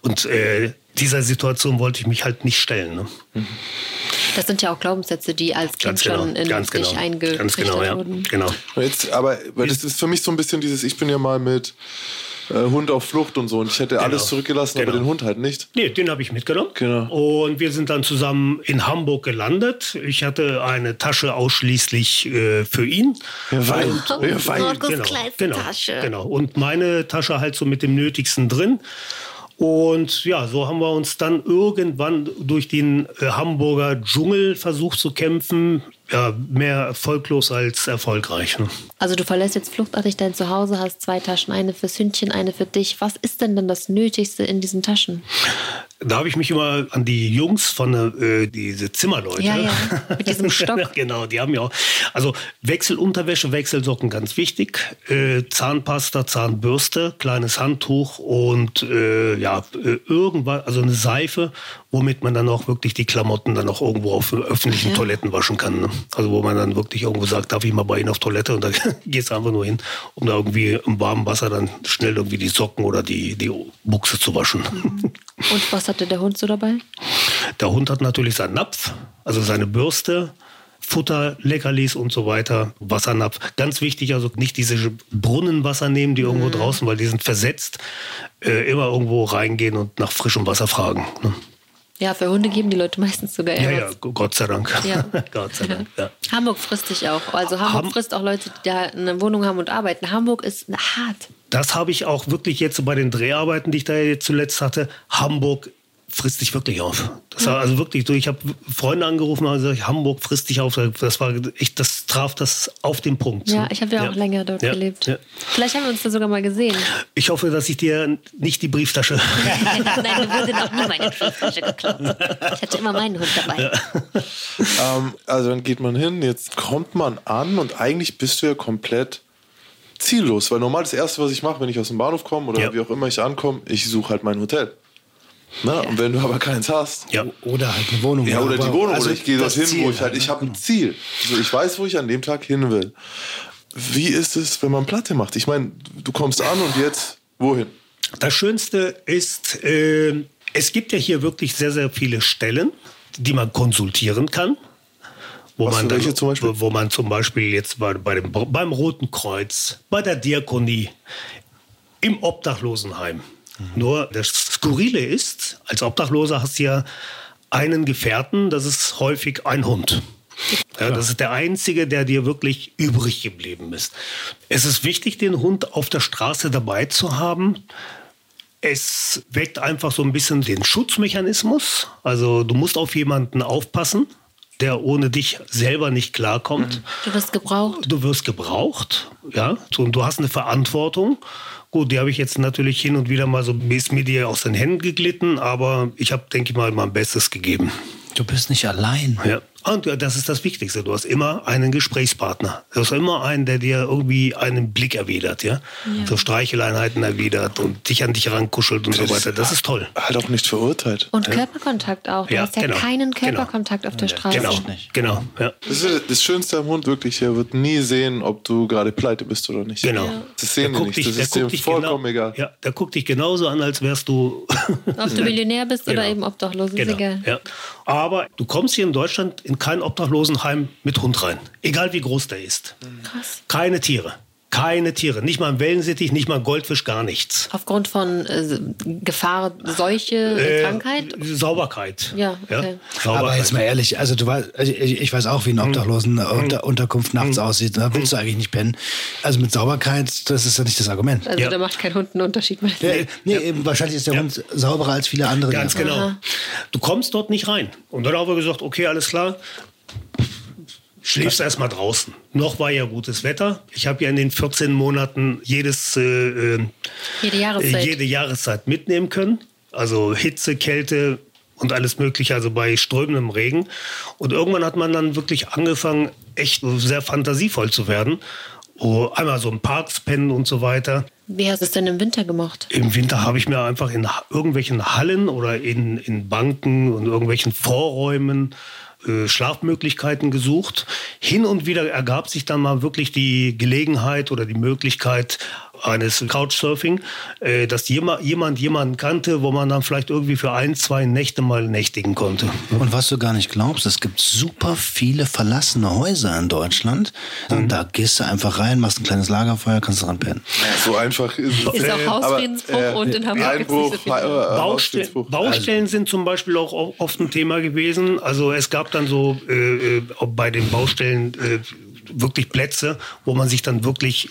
Und äh, dieser Situation wollte ich mich halt nicht stellen. Ne? Das sind ja auch Glaubenssätze, die als Kind Ganz genau, schon in ganz dich genau. eingetrichtert Ganz genau, ja. wurden. Genau. Jetzt, aber weil das ist für mich so ein bisschen dieses, ich bin ja mal mit Hund auf Flucht und so und ich hätte alles zurückgelassen, aber Genau. den Hund halt nicht. Nee, den habe ich mitgenommen. Genau. Und wir sind dann zusammen in Hamburg gelandet. Ich hatte eine Tasche ausschließlich äh, für ihn. Ja, weil, Oh, ja, weil. Genau, genau, Tasche. Genau. Und meine Tasche halt so mit dem Nötigsten drin. Und ja, so haben wir uns dann irgendwann durch den äh, Hamburger Dschungel versucht zu kämpfen. Ja, mehr erfolglos als erfolgreich. Ne? Also du verlässt jetzt fluchtartig dein Zuhause, hast zwei Taschen, eine fürs Hündchen, eine für dich. Was ist denn dann das Nötigste in diesen Taschen? Da habe ich mich immer an die Jungs von äh, diese Zimmerleute. Ja, ja, mit diesem Stock. genau, die haben ja auch. Also Wechselunterwäsche, Wechselsocken, ganz wichtig. Äh, Zahnpasta, Zahnbürste, kleines Handtuch und äh, ja, äh, irgendwas, also eine Seife, womit man dann auch wirklich die Klamotten dann auch irgendwo auf öffentlichen Toiletten waschen kann. Ne? Also wo man dann wirklich irgendwo sagt, darf ich mal bei Ihnen auf Toilette? Und dann gehst du einfach nur hin, um da irgendwie im warmen Wasser dann schnell irgendwie die Socken oder die, die Buchse zu waschen. Und was hatte der Hund so dabei? Der Hund hat natürlich seinen Napf, also seine Bürste, Futter, Leckerlis und so weiter, Wassernapf. Ganz wichtig, also nicht diese Brunnenwasser nehmen, die irgendwo draußen, weil die sind versetzt, äh, immer irgendwo reingehen und nach frischem Wasser fragen. Ne? Ja, für Hunde geben die Leute meistens sogar Ja, eher ja, was. Gott sei Dank. Ja. Gott sei Dank, ja. Hamburg frisst dich auch. Also Hamburg Ham- frisst auch Leute, die da eine Wohnung haben und arbeiten. Hamburg ist hart. Das habe ich auch wirklich jetzt bei den Dreharbeiten, die ich da zuletzt hatte. Hamburg frisst dich wirklich auf. Das war also wirklich so. Ich habe Freunde angerufen und gesagt, Hamburg frisst dich auf. Das war echt, das traf das auf den Punkt. Ja, ich habe ja auch länger dort Ja, gelebt. ja. Vielleicht haben wir uns da sogar mal gesehen. Ich hoffe, dass ich dir nicht die Brieftasche. Nein, mir wurde noch nie meine Brieftasche geklaut. Ich hatte immer meinen Hund dabei. Ähm, also dann geht man hin, jetzt kommt man an und eigentlich bist du ja komplett ziellos. Weil normal das Erste, was ich mache, wenn ich aus dem Bahnhof komme oder Ja. wie auch immer ich ankomme, ich suche halt mein Hotel. Na, Und wenn du aber keins hast, ja. Oder halt eine Wohnung. ja, oder die Wohnung, also oder ich gehe das dorthin, Ziel wo ich halt, ne? ich habe ein Ziel. Also ich weiß, wo ich an dem Tag hin will. Wie ist es, wenn man Platte macht? Ich meine, du kommst an und jetzt wohin? Das Schönste ist, äh, es gibt ja hier wirklich sehr, sehr viele Stellen, die man konsultieren kann. Wo Was man, welche zum Beispiel? wo man zum Beispiel jetzt bei, bei dem, beim Roten Kreuz, bei der Diakonie, im Obdachlosenheim. Nur das Skurrile ist, als Obdachloser hast du ja einen Gefährten, das ist häufig ein Hund. Ja, das ist der einzige, der dir wirklich übrig geblieben ist. Es ist wichtig, den Hund auf der Straße dabei zu haben. Es weckt einfach so ein bisschen den Schutzmechanismus. Also du musst auf jemanden aufpassen. der ohne dich selber nicht klarkommt. Du wirst gebraucht. Du wirst gebraucht, ja, und du hast eine Verantwortung. Gut, die habe ich jetzt natürlich hin und wieder mal so, ist mir die aus den Händen geglitten, aber ich habe, denke ich mal, mein Bestes gegeben. Du bist nicht allein. Ja. Und das ist das Wichtigste. Du hast immer einen Gesprächspartner. Du hast immer einen, der dir irgendwie einen Blick erwidert, ja. So Streicheleinheiten erwidert und dich an dich rankuschelt und so weiter. Das ist toll. Halt auch nicht verurteilt. Und Körperkontakt auch. Du Ja, hast ja genau. keinen Genau. Körperkontakt auf der Straße. Genau, genau, ja. Das ist das Schönste am Hund wirklich. Er wird nie sehen, ob du gerade pleite bist oder nicht. Genau. Das sehen die guckt nicht. Das ist dem vollkommen genau, egal. Ja, der guckt dich genauso an, als wärst du. Ob du Millionär bist oder Genau. eben obdachlos, ist genau. egal. Ja. Aber du kommst hier in Deutschland in kein Obdachlosenheim mit Hund rein. Egal wie groß der ist. Krass. Keine Tiere. Keine Tiere. Nicht mal ein Wellensittich, nicht mal ein Goldfisch, gar nichts. Aufgrund von äh, Gefahr, Seuche, Äh, Krankheit? Sauberkeit. Ja, okay. Sauberkeit. Aber jetzt mal ehrlich, also du weißt, ich, ich weiß auch, wie eine Mhm. Obdachlosen-Unterkunft nachts aussieht. Da willst du eigentlich nicht pennen. Also mit Sauberkeit, das ist ja nicht das Argument. Also Ja. da macht kein Hund einen Unterschied mehr. Ja, nee, eben, wahrscheinlich ist der Hund sauberer als viele andere. Ganz genau. Du kommst dort nicht rein. Und dann haben wir gesagt, okay, alles klar. Schläfst erst mal draußen. Noch war ja gutes Wetter. Ich habe ja in den 14 Monaten jedes, äh, äh, Jede Jahreszeit. jede Jahreszeit mitnehmen können. Also Hitze, Kälte und alles Mögliche, also bei strömendem Regen. Und irgendwann hat man dann wirklich angefangen, echt sehr fantasievoll zu werden. Oh, einmal so im Parks pennen und so weiter. Wie hast du es denn im Winter gemacht? Im Winter habe ich mir einfach in irgendwelchen Hallen oder in, in Banken und irgendwelchen Vorräumen äh, Schlafmöglichkeiten gesucht. Hin und wieder ergab sich dann mal wirklich die Gelegenheit oder die Möglichkeit eines Couchsurfing, äh, dass jemand, jemand jemanden kannte, wo man dann vielleicht irgendwie für ein, zwei Nächte mal nächtigen konnte. Und was du gar nicht glaubst, es gibt super viele verlassene Häuser in Deutschland. Mhm. Und da gehst du einfach rein, machst ein kleines Lagerfeuer, kannst dran pennen. So einfach ist es. Ist auch Aber, Hausfriedensbruch und in Hamburg Einbruch, nicht so viel. äh, Baustellen, Hausfriedensbruch. Baustellen sind zum Beispiel auch oft ein Thema gewesen. Also es gab dann so äh, äh, bei den Baustellen äh, wirklich Plätze, wo man sich dann wirklich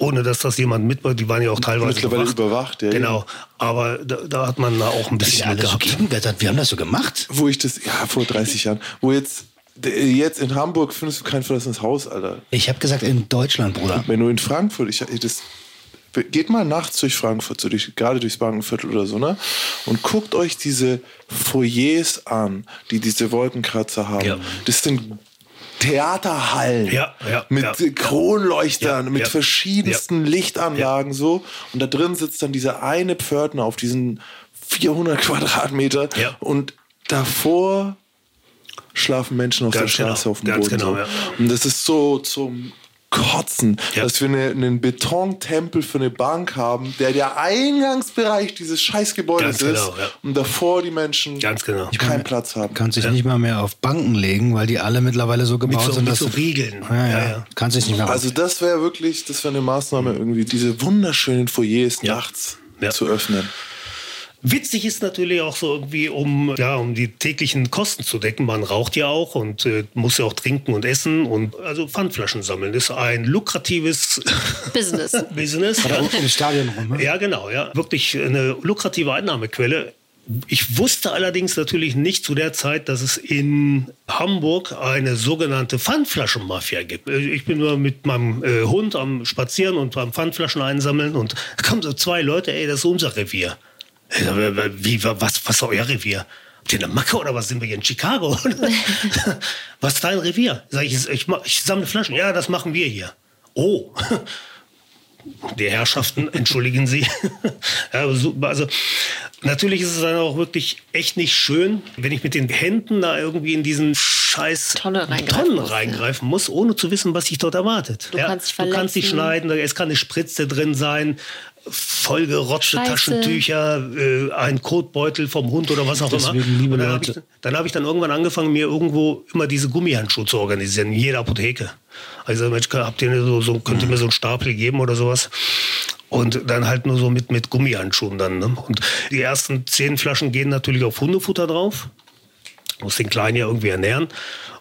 ohne dass das jemand mitmacht, die waren ja auch teilweise Mittlerweile überwacht, ja, Genau, aber da, da hat man da auch ein Das ist bisschen ja Glück alles so gehabt. gegenwettert. Wir haben das so gemacht. Wo ich das, ja, vor 30 Jahren, wo jetzt, jetzt in Hamburg findest du kein verlassenes Haus, Alter. Ich habe gesagt, in Deutschland, Bruder. Wenn du in Frankfurt, ich, das, geht mal nachts durch Frankfurt, so durch, gerade durchs Bankenviertel oder so, ne? Und guckt euch diese Foyers an, die diese Wolkenkratzer haben. Ja. Das sind Theaterhallen Ja, ja, mit ja. Kronleuchtern, mit verschiedensten Lichtanlagen so. Und da drin sitzt dann dieser eine Pförtner auf diesen 400 Quadratmeter und davor schlafen Menschen auf Ganz der Straße genau, auf dem ganz Boden. genau, so. Und das ist so zum Kotzen, Ja. dass wir eine, einen Betontempel für eine Bank haben, der der Eingangsbereich dieses Scheißgebäudes Ganz ist genau, ja. und davor die Menschen Ganz genau. keinen Platz haben. Kannst dich nicht mal mehr auf Banken legen, weil die alle mittlerweile so gebaut so- sind, mit dass so Riegeln. Ja, ja. Ja, ja. Kannst dich nicht mehr Also das wäre wirklich, das wäre eine Maßnahme irgendwie, diese wunderschönen Foyers Ja. nachts Ja. zu öffnen. Witzig ist natürlich auch so irgendwie, um, ja, um die täglichen Kosten zu decken. Man raucht ja auch und äh, muss ja auch trinken und essen. Und also Pfandflaschen sammeln ist ein lukratives Business. Business. Da unten im Stadion rum. Ne? Ja, genau, ja. Wirklich eine lukrative Einnahmequelle. Ich wusste allerdings natürlich nicht zu der Zeit, dass es in Hamburg eine sogenannte Pfandflaschenmafia gibt. Äh, Ich bin nur mit meinem äh, Hund am Spazieren und beim Pfandflaschen einsammeln und da kommen so zwei Leute, ey, das ist unser Revier. Sag, Wie, was, was ist euer Revier? Habt ihr eine Macke oder was sind wir hier in Chicago? was ist dein Revier? Sag ich, ich, ich sammle Flaschen. Ja, das machen wir hier. Oh. Die Herrschaften, entschuldigen Sie. ja, also, natürlich ist es dann auch wirklich echt nicht schön, wenn ich mit den Händen da irgendwie in diesen scheiß Tonne reingreifen Tonnen muss, ja. reingreifen muss, ohne zu wissen, was sich dort erwartet. Du kannst dich du kannst dich schneiden, es kann eine Spritze drin sein, vollgerotzte Scheiße. Taschentücher, äh, ein Kotbeutel vom Hund oder was auch Deswegen, immer. liebe Und dann habe ich, dann hab ich dann irgendwann angefangen, mir irgendwo immer diese Gummihandschuhe zu organisieren, in jeder Apotheke. Also Mensch, habt ihr so, so, könnt ihr mir so einen Stapel geben oder sowas? Und dann halt nur so mit, mit Gummihandschuhen dann. Ne? Und die ersten zehn Flaschen gehen natürlich auf Hundefutter drauf. Muss den Kleinen ja irgendwie ernähren.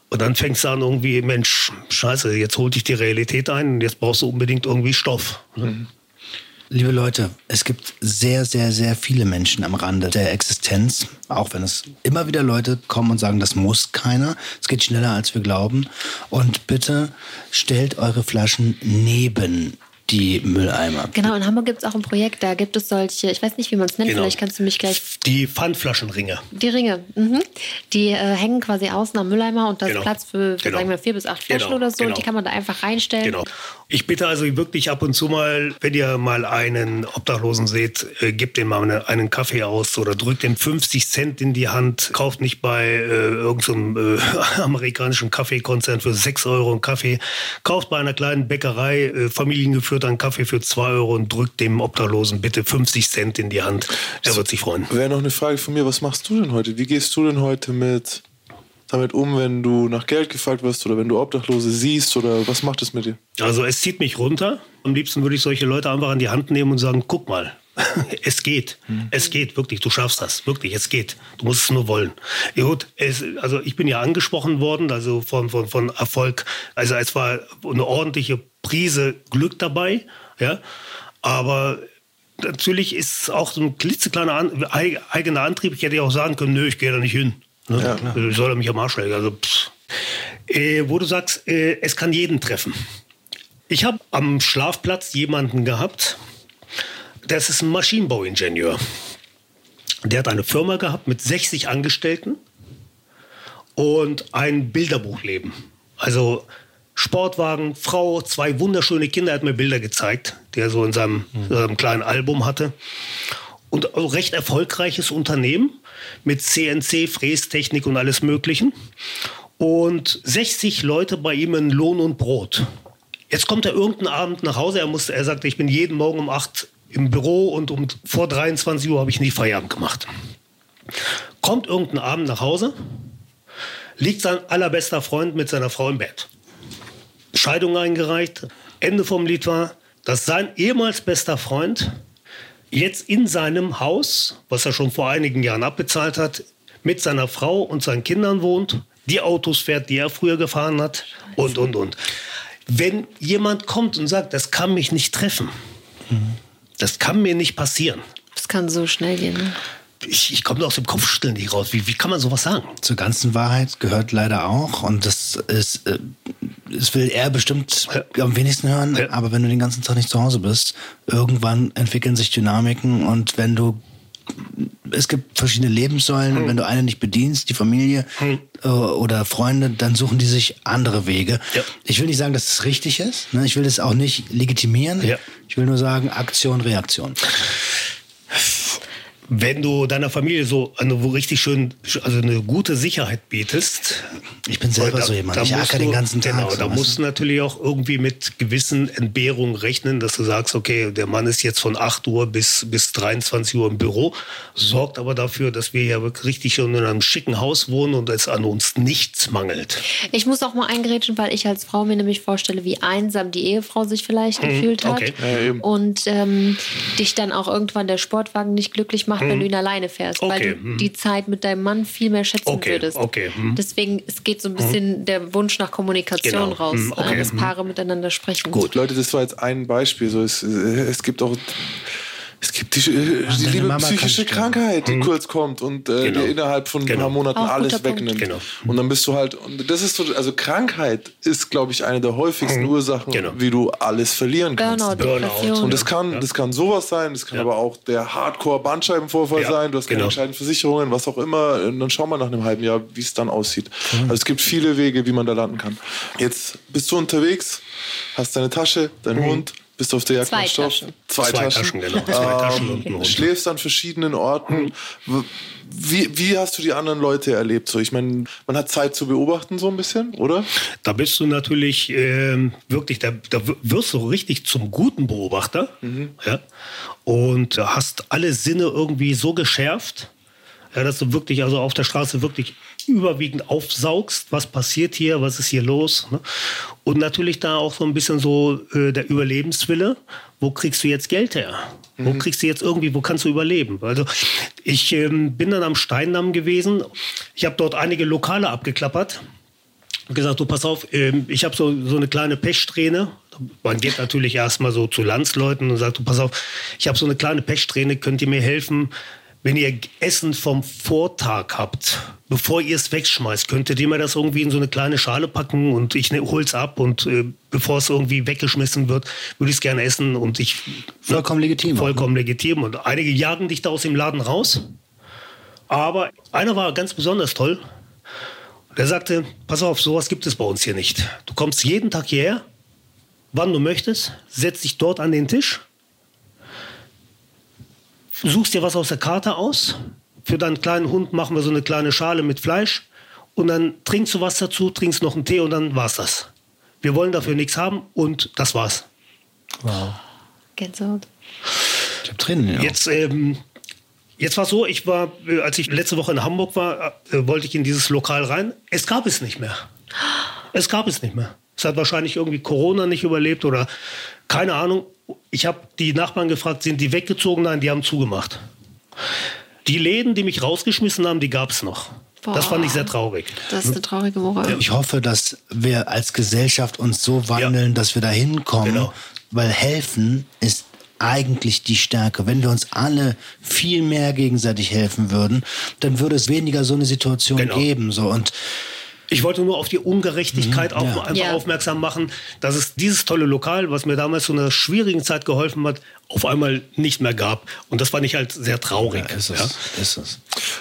Und dann fängst du an irgendwie, Mensch, scheiße, jetzt holt dich die Realität ein und jetzt brauchst du unbedingt irgendwie Stoff. Ne? Liebe Leute, es gibt sehr, sehr, sehr viele Menschen am Rande der Existenz, auch wenn es immer wieder Leute kommen und sagen, das muss keiner. Es geht schneller, als wir glauben. Und bitte stellt eure Flaschen neben die Mülleimer. Genau, in Hamburg gibt es auch ein Projekt, da gibt es solche, ich weiß nicht, wie man es nennt, Genau. vielleicht kannst du mich gleich. Die Pfandflaschenringe. Die Ringe, mhm. die äh, hängen quasi außen am Mülleimer und da Genau. ist Platz für, Genau. sagen wir, vier bis acht Flaschen Genau, oder so genau. und die kann man da einfach reinstellen. Genau. Ich bitte also wirklich ab und zu mal, wenn ihr mal einen Obdachlosen seht, äh, gebt dem mal eine, einen Kaffee aus oder drückt ihm 50 Cent in die Hand. Kauft nicht bei äh, irgendeinem äh, amerikanischen Kaffeekonzern für 6 Euro einen Kaffee. Kauft bei einer kleinen Bäckerei äh, familiengeführt einen Kaffee für 2 Euro und drückt dem Obdachlosen bitte 50 Cent in die Hand. Er wird sich freuen. Wäre noch eine Frage von mir, was machst du denn heute? Wie gehst du denn heute mit damit um, wenn du nach Geld gefragt wirst oder wenn du Obdachlose siehst oder was macht es mit dir? Also es zieht mich runter. Am liebsten würde ich solche Leute einfach an die Hand nehmen und sagen, guck mal, es geht. Es geht, wirklich, du schaffst das. Wirklich, es geht. Du musst es nur wollen. Ja, gut, es, also ich bin ja angesprochen worden, also von, von, von Erfolg. Also es war eine ordentliche Prise Glück dabei. Ja, aber natürlich ist auch so ein klitzekleiner an, eig- eigener Antrieb. Ich hätte ja auch sagen können, nö, ich gehe da nicht hin. Ne? Ich soll er mich am Arsch legen. Also, äh, wo du sagst, äh, es kann jeden treffen. Ich habe am Schlafplatz jemanden gehabt, das ist ein Maschinenbauingenieur. Der hat eine Firma gehabt mit 60 Angestellten und ein Bilderbuchleben. Also Sportwagen, Frau, zwei wunderschöne Kinder, er hat mir Bilder gezeigt, die er so in seinem, in seinem kleinen Album hatte. Und also recht erfolgreiches Unternehmen mit CNC, Frästechnik und alles Möglichen. Und 60 Leute bei ihm in Lohn und Brot. Jetzt kommt er irgendeinen Abend nach Hause. Er, musste, er sagte, ich bin jeden Morgen um 8 im Büro und um, vor 23 Uhr habe ich nie Feierabend gemacht. Kommt irgendeinen Abend nach Hause, liegt sein allerbester Freund mit seiner Frau im Bett. Scheidung eingereicht. Ende vom Lied war, dass sein ehemals bester Freund jetzt in seinem Haus, was er schon vor einigen Jahren abbezahlt hat, mit seiner Frau und seinen Kindern wohnt, die Autos fährt, die er früher gefahren hat und, und, und. Wenn jemand kommt und sagt, das kann mich nicht treffen, das kann mir nicht passieren, Das kann so schnell gehen. Ne? ich, ich komme aus dem Kopfschütteln nicht raus. Wie, wie kann man sowas sagen? Zur ganzen Wahrheit gehört leider auch, und das ist, äh, das will er bestimmt am wenigsten hören, Ja. aber wenn du den ganzen Tag nicht zu Hause bist, irgendwann entwickeln sich Dynamiken und wenn du es gibt verschiedene Lebenssäulen und wenn du eine nicht bedienst, die Familie äh, oder Freunde, dann suchen die sich andere Wege. Ja. Ich will nicht sagen, dass es richtig ist. Ne? Ich will es auch nicht legitimieren. Ja. Ich will nur sagen, Aktion, Reaktion. Wenn du deiner Familie so eine richtig schön, also eine gute Sicherheit bietest. Ich bin selber da- so jemand. Ich acker den ganzen Tag. Genau, so, da musst du natürlich auch irgendwie mit gewissen Entbehrungen rechnen, dass du sagst, okay, der Mann ist jetzt von 8 Uhr bis, bis 23 Uhr im Büro, sorgt aber dafür, dass wir ja wirklich richtig schon in einem schicken Haus wohnen und es an uns nichts mangelt. Ich muss auch mal eingrätschen, weil ich als Frau mir nämlich vorstelle, wie einsam die Ehefrau sich vielleicht gefühlt hat. okay. Ja. Und ähm, dich dann auch irgendwann der Sportwagen nicht glücklich macht, wenn du ihn alleine fährst, weil Okay, du die Zeit mit deinem Mann viel mehr schätzen Okay, würdest. okay, hm. Deswegen, es geht so ein bisschen der Wunsch nach Kommunikation Genau, raus, hm, okay, äh, dass Paare miteinander sprechen. Gut. Leute, das war jetzt ein Beispiel. So, es, es gibt auch es gibt die, die deine liebe Mama psychische. Krankheit, die kurz kommt und äh, Genau. dir innerhalb von ein Genau. paar Monaten Auch alles wegnimmt. Genau. Und dann bist du halt, und das ist so, also Krankheit ist, glaube ich, eine der häufigsten Ursachen, Genau. wie du alles verlieren kannst. Burnout. Und das kann, das kann sowas sein, das kann aber auch der Hardcore-Bandscheibenvorfall Ja, sein, du hast keine genau. entscheidenden Versicherungen, was auch immer. Und dann schau mal nach einem halben Jahr, wie es dann aussieht. Mhm. Also es gibt viele Wege, wie man da landen kann. Jetzt bist du unterwegs, hast deine Tasche, deinen Hund, bist auf der Jagd Zwei nach. Taschen. Zwei, Mhm. Zwei Taschen. Taschen, genau. Zwei Taschen und. Schläfst an verschiedenen Orten. Wie, wie hast du die anderen Leute erlebt? So, ich meine, man hat Zeit zu beobachten so ein bisschen, oder? Da bist du natürlich ähm, wirklich, da, da wirst du richtig zum guten Beobachter. Ja? Und hast alle Sinne irgendwie so geschärft, ja, dass du wirklich also auf der Straße wirklich überwiegend aufsaugst, was passiert hier, was ist hier los. Ne? Und natürlich da auch so ein bisschen so äh, der Überlebenswille. Wo kriegst du jetzt Geld her? Wo kriegst du jetzt irgendwie, wo kannst du überleben? Also ich ähm, bin dann am Steindamm gewesen. Ich habe dort einige Lokale abgeklappert und gesagt, du pass auf, ähm, ich habe so, so eine kleine Pechsträhne, Man geht natürlich erstmal so zu Landsleuten und sagt, du, pass auf, ich habe so eine kleine Pechsträhne, könnt ihr mir helfen? Wenn ihr Essen vom Vortag habt, bevor ihr es wegschmeißt, könntet ihr mir das irgendwie in so eine kleine Schale packen und ich ne, hol's ab und äh, bevor es irgendwie weggeschmissen wird, würde ich es gerne essen und ich Vollkommen legitim. vollkommen legitim und einige jagen dich da aus dem Laden raus. Aber einer war ganz besonders toll. Der sagte, pass auf, sowas gibt es bei uns hier nicht. Du kommst jeden Tag hierher, wann du möchtest, setzt dich dort an den Tisch, suchst dir was aus der Karte aus. Für deinen kleinen Hund machen wir so eine kleine Schale mit Fleisch und dann trinkst du was dazu, trinkst noch einen Tee und dann war's das. Wir wollen dafür nichts haben und das war's. Wow. Gänsehaut. Ich hab Tränen. Ja. Jetzt, ähm, jetzt war so, ich war, äh, als ich letzte Woche in Hamburg war, äh, wollte ich in dieses Lokal rein. Es gab es nicht mehr. Es gab es nicht mehr. Es hat wahrscheinlich irgendwie Corona nicht überlebt oder keine Ahnung. Ich habe die Nachbarn gefragt, sind die weggezogen? Nein, die haben zugemacht. Die Läden, die mich rausgeschmissen haben, die gab es noch. Das Boah. fand ich sehr traurig. Das ist eine traurige Moral. Ich hoffe, dass wir als Gesellschaft uns so wandeln, dass wir da hinkommen, Genau. weil helfen ist eigentlich die Stärke. Wenn wir uns alle viel mehr gegenseitig helfen würden, dann würde es weniger so eine Situation Genau. geben. So. Und Ich wollte nur auf die Ungerechtigkeit auch ja. einfach Ja. aufmerksam machen, dass es dieses tolle Lokal, was mir damals zu einer schwierigen Zeit geholfen hat, auf einmal nicht mehr gab. Und das fand ich halt sehr traurig. ist es. Ja. Ist es.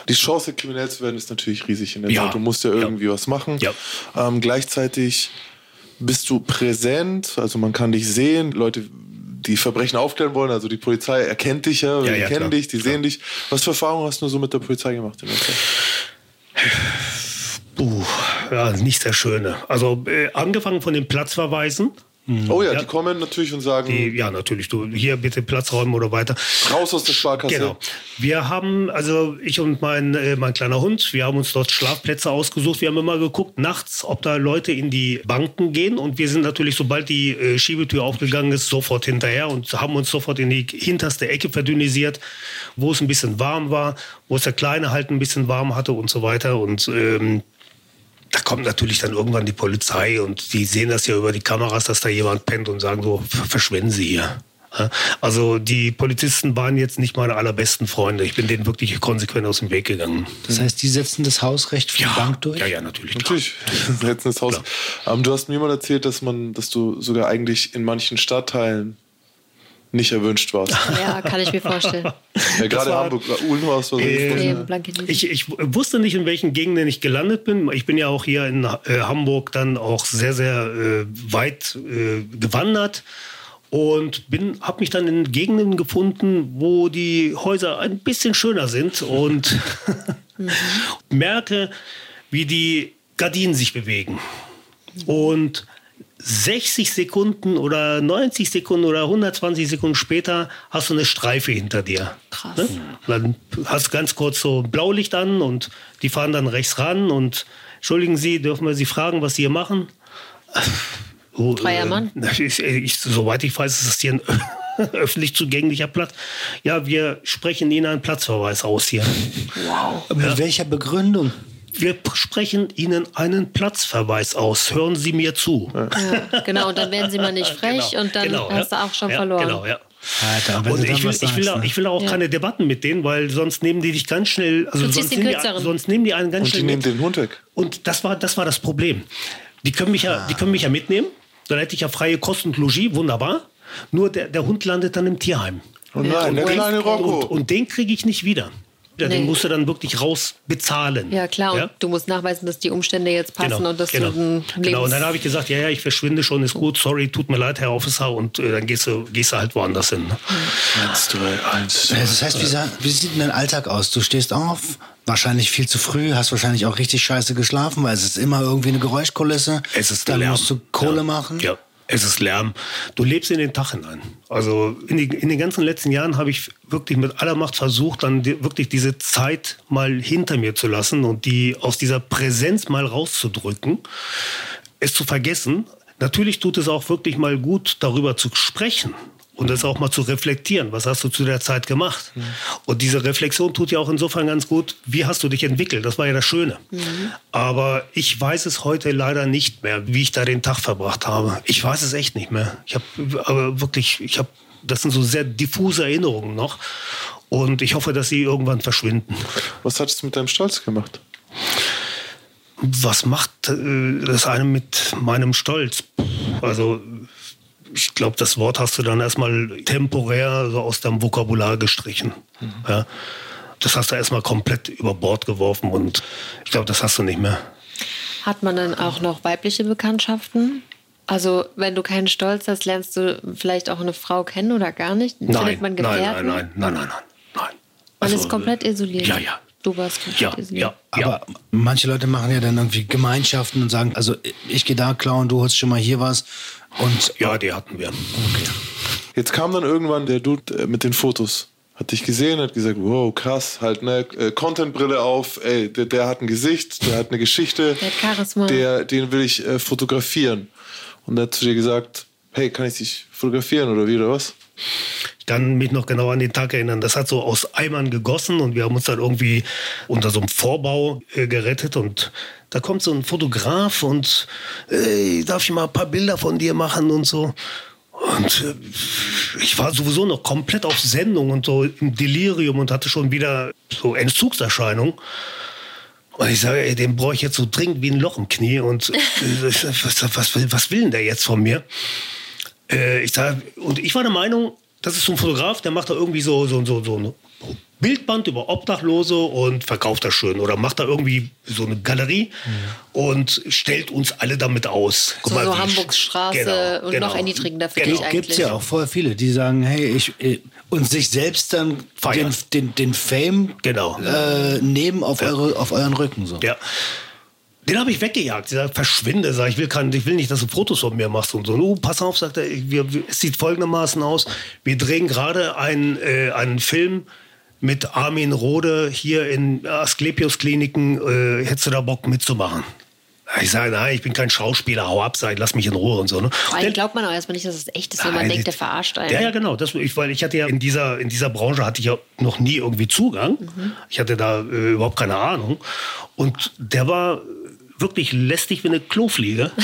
Die Chance, kriminell zu werden, ist natürlich riesig in der Ja. Zeit. Du musst ja Ja. irgendwie was machen. Ja. Ähm, gleichzeitig bist du präsent, also man kann dich sehen. Leute, die Verbrechen aufklären wollen, also die Polizei erkennt dich ja, Ja, die ja, kennen klar. dich, die sehen dich. Was für Erfahrungen hast du so mit der Polizei gemacht in der Zeit? Ja, nicht sehr schöne. Also äh, angefangen von den Platzverweisen. Oh ja, Ja. die kommen natürlich und sagen, Die, ja, natürlich, du hier bitte Platz räumen oder weiter. raus aus der Sparkasse. Genau. Wir haben, also ich und mein, äh, mein kleiner Hund, wir haben uns dort Schlafplätze ausgesucht. Wir haben immer geguckt nachts, ob da Leute in die Banken gehen. Und wir sind natürlich, sobald die äh, Schiebetür aufgegangen ist, sofort hinterher und haben uns sofort in die hinterste Ecke verdünnisiert, wo es ein bisschen warm war, wo es der Kleine halt ein bisschen warm hatte und so weiter. Und ähm, da kommt natürlich dann irgendwann die Polizei und die sehen das ja über die Kameras, dass da jemand pennt und sagen so, verschwinden Sie hier. Ja, Also die Polizisten waren jetzt nicht meine allerbesten Freunde. Ich bin denen wirklich konsequent aus dem Weg gegangen. Das heißt, die setzen das Hausrecht für die Bank durch? Ja, ja, natürlich. klar. Natürlich, letzten ins Haus. Ähm, du hast mir mal erzählt, dass man, dass du sogar eigentlich in manchen Stadtteilen nicht erwünscht warst. Ja, kann ich mir vorstellen. ja, gerade war- Hamburg, Ulm hast du Äh, Nee, Blankenese. Ich, ich wusste nicht, in welchen Gegenden ich gelandet bin. Ich bin ja auch hier in äh, Hamburg dann auch sehr, sehr äh, weit äh, gewandert und bin, habe mich dann in Gegenden gefunden, wo die Häuser ein bisschen schöner sind und merke, wie die Gardinen sich bewegen. Und 60 Sekunden oder 90 Sekunden oder 120 Sekunden später hast du eine Streife hinter dir. Krass. Ne? Dann hast du ganz kurz so Blaulicht an und die fahren dann rechts ran und entschuldigen Sie, dürfen wir Sie fragen, was Sie hier machen? Oh, Freier Mann. äh, Ich, ich, soweit ich weiß, ist das hier ein öffentlich zugänglicher Platz. Ja, wir sprechen Ihnen einen Platzverweis aus hier. Mit welcher Begründung? Wir sprechen Ihnen einen Platzverweis aus. Hören Sie mir zu. Ja, genau, und dann werden sie mal nicht frech und dann Genau, hast ja. du auch schon ja, verloren. Genau, ja. Alter, Und ich will, ich, will, auch- ne? ich will auch Ja. keine Debatten mit denen, weil sonst nehmen die dich ganz schnell. Also Du ziehst sonst, den nehmen die, sonst nehmen die einen ganz Und die schnell nehmen mit. den Hund weg. Und das war, das war das Problem. Die können mich ja, die können mich ja mitnehmen. Dann hätte ich ja freie Kost und Logis, wunderbar. Nur der, der Hund landet dann im Tierheim. Oh nein, der Und- kleine Rocco. Und, und den kriege ich nicht wieder. Ja, Den Nee. musst du dann wirklich raus bezahlen. Ja, klar, und Ja? du musst nachweisen, dass die Umstände jetzt passen Genau, und dass genau. du ein genau. Und Lebens- dann habe ich gesagt, ja, ja, ich verschwinde schon, ist gut, sorry, tut mir leid, Herr Officer, und äh, dann gehst du, gehst du halt woanders hin. Ne? Eins, zwei, eins. Das heißt, wie, wie sieht denn dein Alltag aus? Du stehst auf, wahrscheinlich viel zu früh, hast wahrscheinlich auch richtig scheiße geschlafen, weil es ist immer irgendwie eine Geräuschkulisse. Es ist Dann Lärm. musst du Kohle ja. machen. Ja, es ist Lärm. Du lebst in den Tag hinein. Also in, die, in den ganzen letzten Jahren habe ich wirklich mit aller Macht versucht, dann die, wirklich diese Zeit mal hinter mir zu lassen und die aus dieser Präsenz mal rauszudrücken, es zu vergessen. Natürlich tut es auch wirklich mal gut, darüber zu sprechen und das auch mal zu reflektieren. Was hast du zu der Zeit gemacht? Mhm. Und diese Reflexion tut ja auch insofern ganz gut, wie hast du dich entwickelt? Das war ja das Schöne. Mhm. Aber ich weiß es heute leider nicht mehr, wie ich da den Tag verbracht habe. Ich weiß es echt nicht mehr. Ich habe aber wirklich, ich habe, das sind so sehr diffuse Erinnerungen noch. Und ich hoffe, dass sie irgendwann verschwinden. Was hat es mit deinem Stolz gemacht? Was macht äh, das eine mit meinem Stolz? Also ich glaube, das Wort hast du dann erstmal temporär so aus deinem Vokabular gestrichen. Mhm. Ja. Das hast du erstmal komplett über Bord geworfen und ich glaube, das hast du nicht mehr. Hat man dann auch noch weibliche Bekanntschaften? Also, wenn du keinen Stolz hast, lernst du vielleicht auch eine Frau kennen oder gar nicht? Nein, Findet man Gefährten? Nein, nein, nein, nein, nein, nein. Man also, ist komplett isoliert. Ja, ja. Du warst komplett ja, isoliert. Ja, Aber ja. manche Leute machen ja dann irgendwie Gemeinschaften und sagen, also ich gehe da klauen, du holst schon mal hier was und, ja, die hatten wir. Okay. Jetzt kam dann irgendwann der Dude äh, mit den Fotos. Hat dich gesehen, hat gesagt, wow, krass, halt, ne, äh, Contentbrille auf, ey, der, der, hat ein Gesicht, der hat eine Geschichte. Der hat Charisma. Der, den will ich äh, fotografieren. Und er hat zu dir gesagt, hey, kann ich dich fotografieren oder wie, oder was? Ich kann mich noch genau an den Tag erinnern. Das hat so aus Eimern gegossen und wir haben uns dann irgendwie unter so einem Vorbau äh, gerettet und da kommt so ein Fotograf und ey, darf ich mal ein paar Bilder von dir machen und so. Und äh, ich war sowieso noch komplett auf Sendung und so im Delirium und hatte schon wieder so Entzugserscheinungen. Und ich sage, ey, den brauche ich jetzt so dringend wie ein Loch im Knie. Und äh, was, was, was will denn der jetzt von mir? Äh, ich sage, und ich war der Meinung, das ist so ein Fotograf, der macht da irgendwie so, so, so, so Bildband über Obdachlose und verkauft das schön oder macht da irgendwie so eine Galerie mhm. und stellt uns alle damit aus. Guck so, mal, so Hamburgsstraße genau, und genau, noch erniedrigender für genau. dich eigentlich. Gibt es ja auch voll viele, die sagen, hey, ich, ich und sich selbst dann den, den, den, Fame genau. äh, nehmen auf, ja. eure, auf euren Rücken. So. Ja. Den habe ich weggejagt. Ich verschwinde, sag ich will, kann, ich will nicht, dass du Fotos von mir machst und so. Oh, pass auf, sagt er, wir, es sieht folgendermaßen aus. Wir drehen gerade einen, äh, einen Film mit Armin Rode hier in Asklepios Kliniken, äh, hättest du da Bock mitzumachen? Ich sage, nein, ich bin kein Schauspieler, hau ab, sag, lass mich in Ruhe und so. Ne? Vor allem glaubt man auch erstmal nicht, dass es echt ist, wenn man denkt, der verarscht einen. Ja, ja, genau. Das, ich, weil ich hatte ja in dieser, in dieser Branche hatte ich ja noch nie irgendwie Zugang. Mhm. Ich hatte da äh, überhaupt keine Ahnung. Und der war wirklich lästig wie eine Klofliege.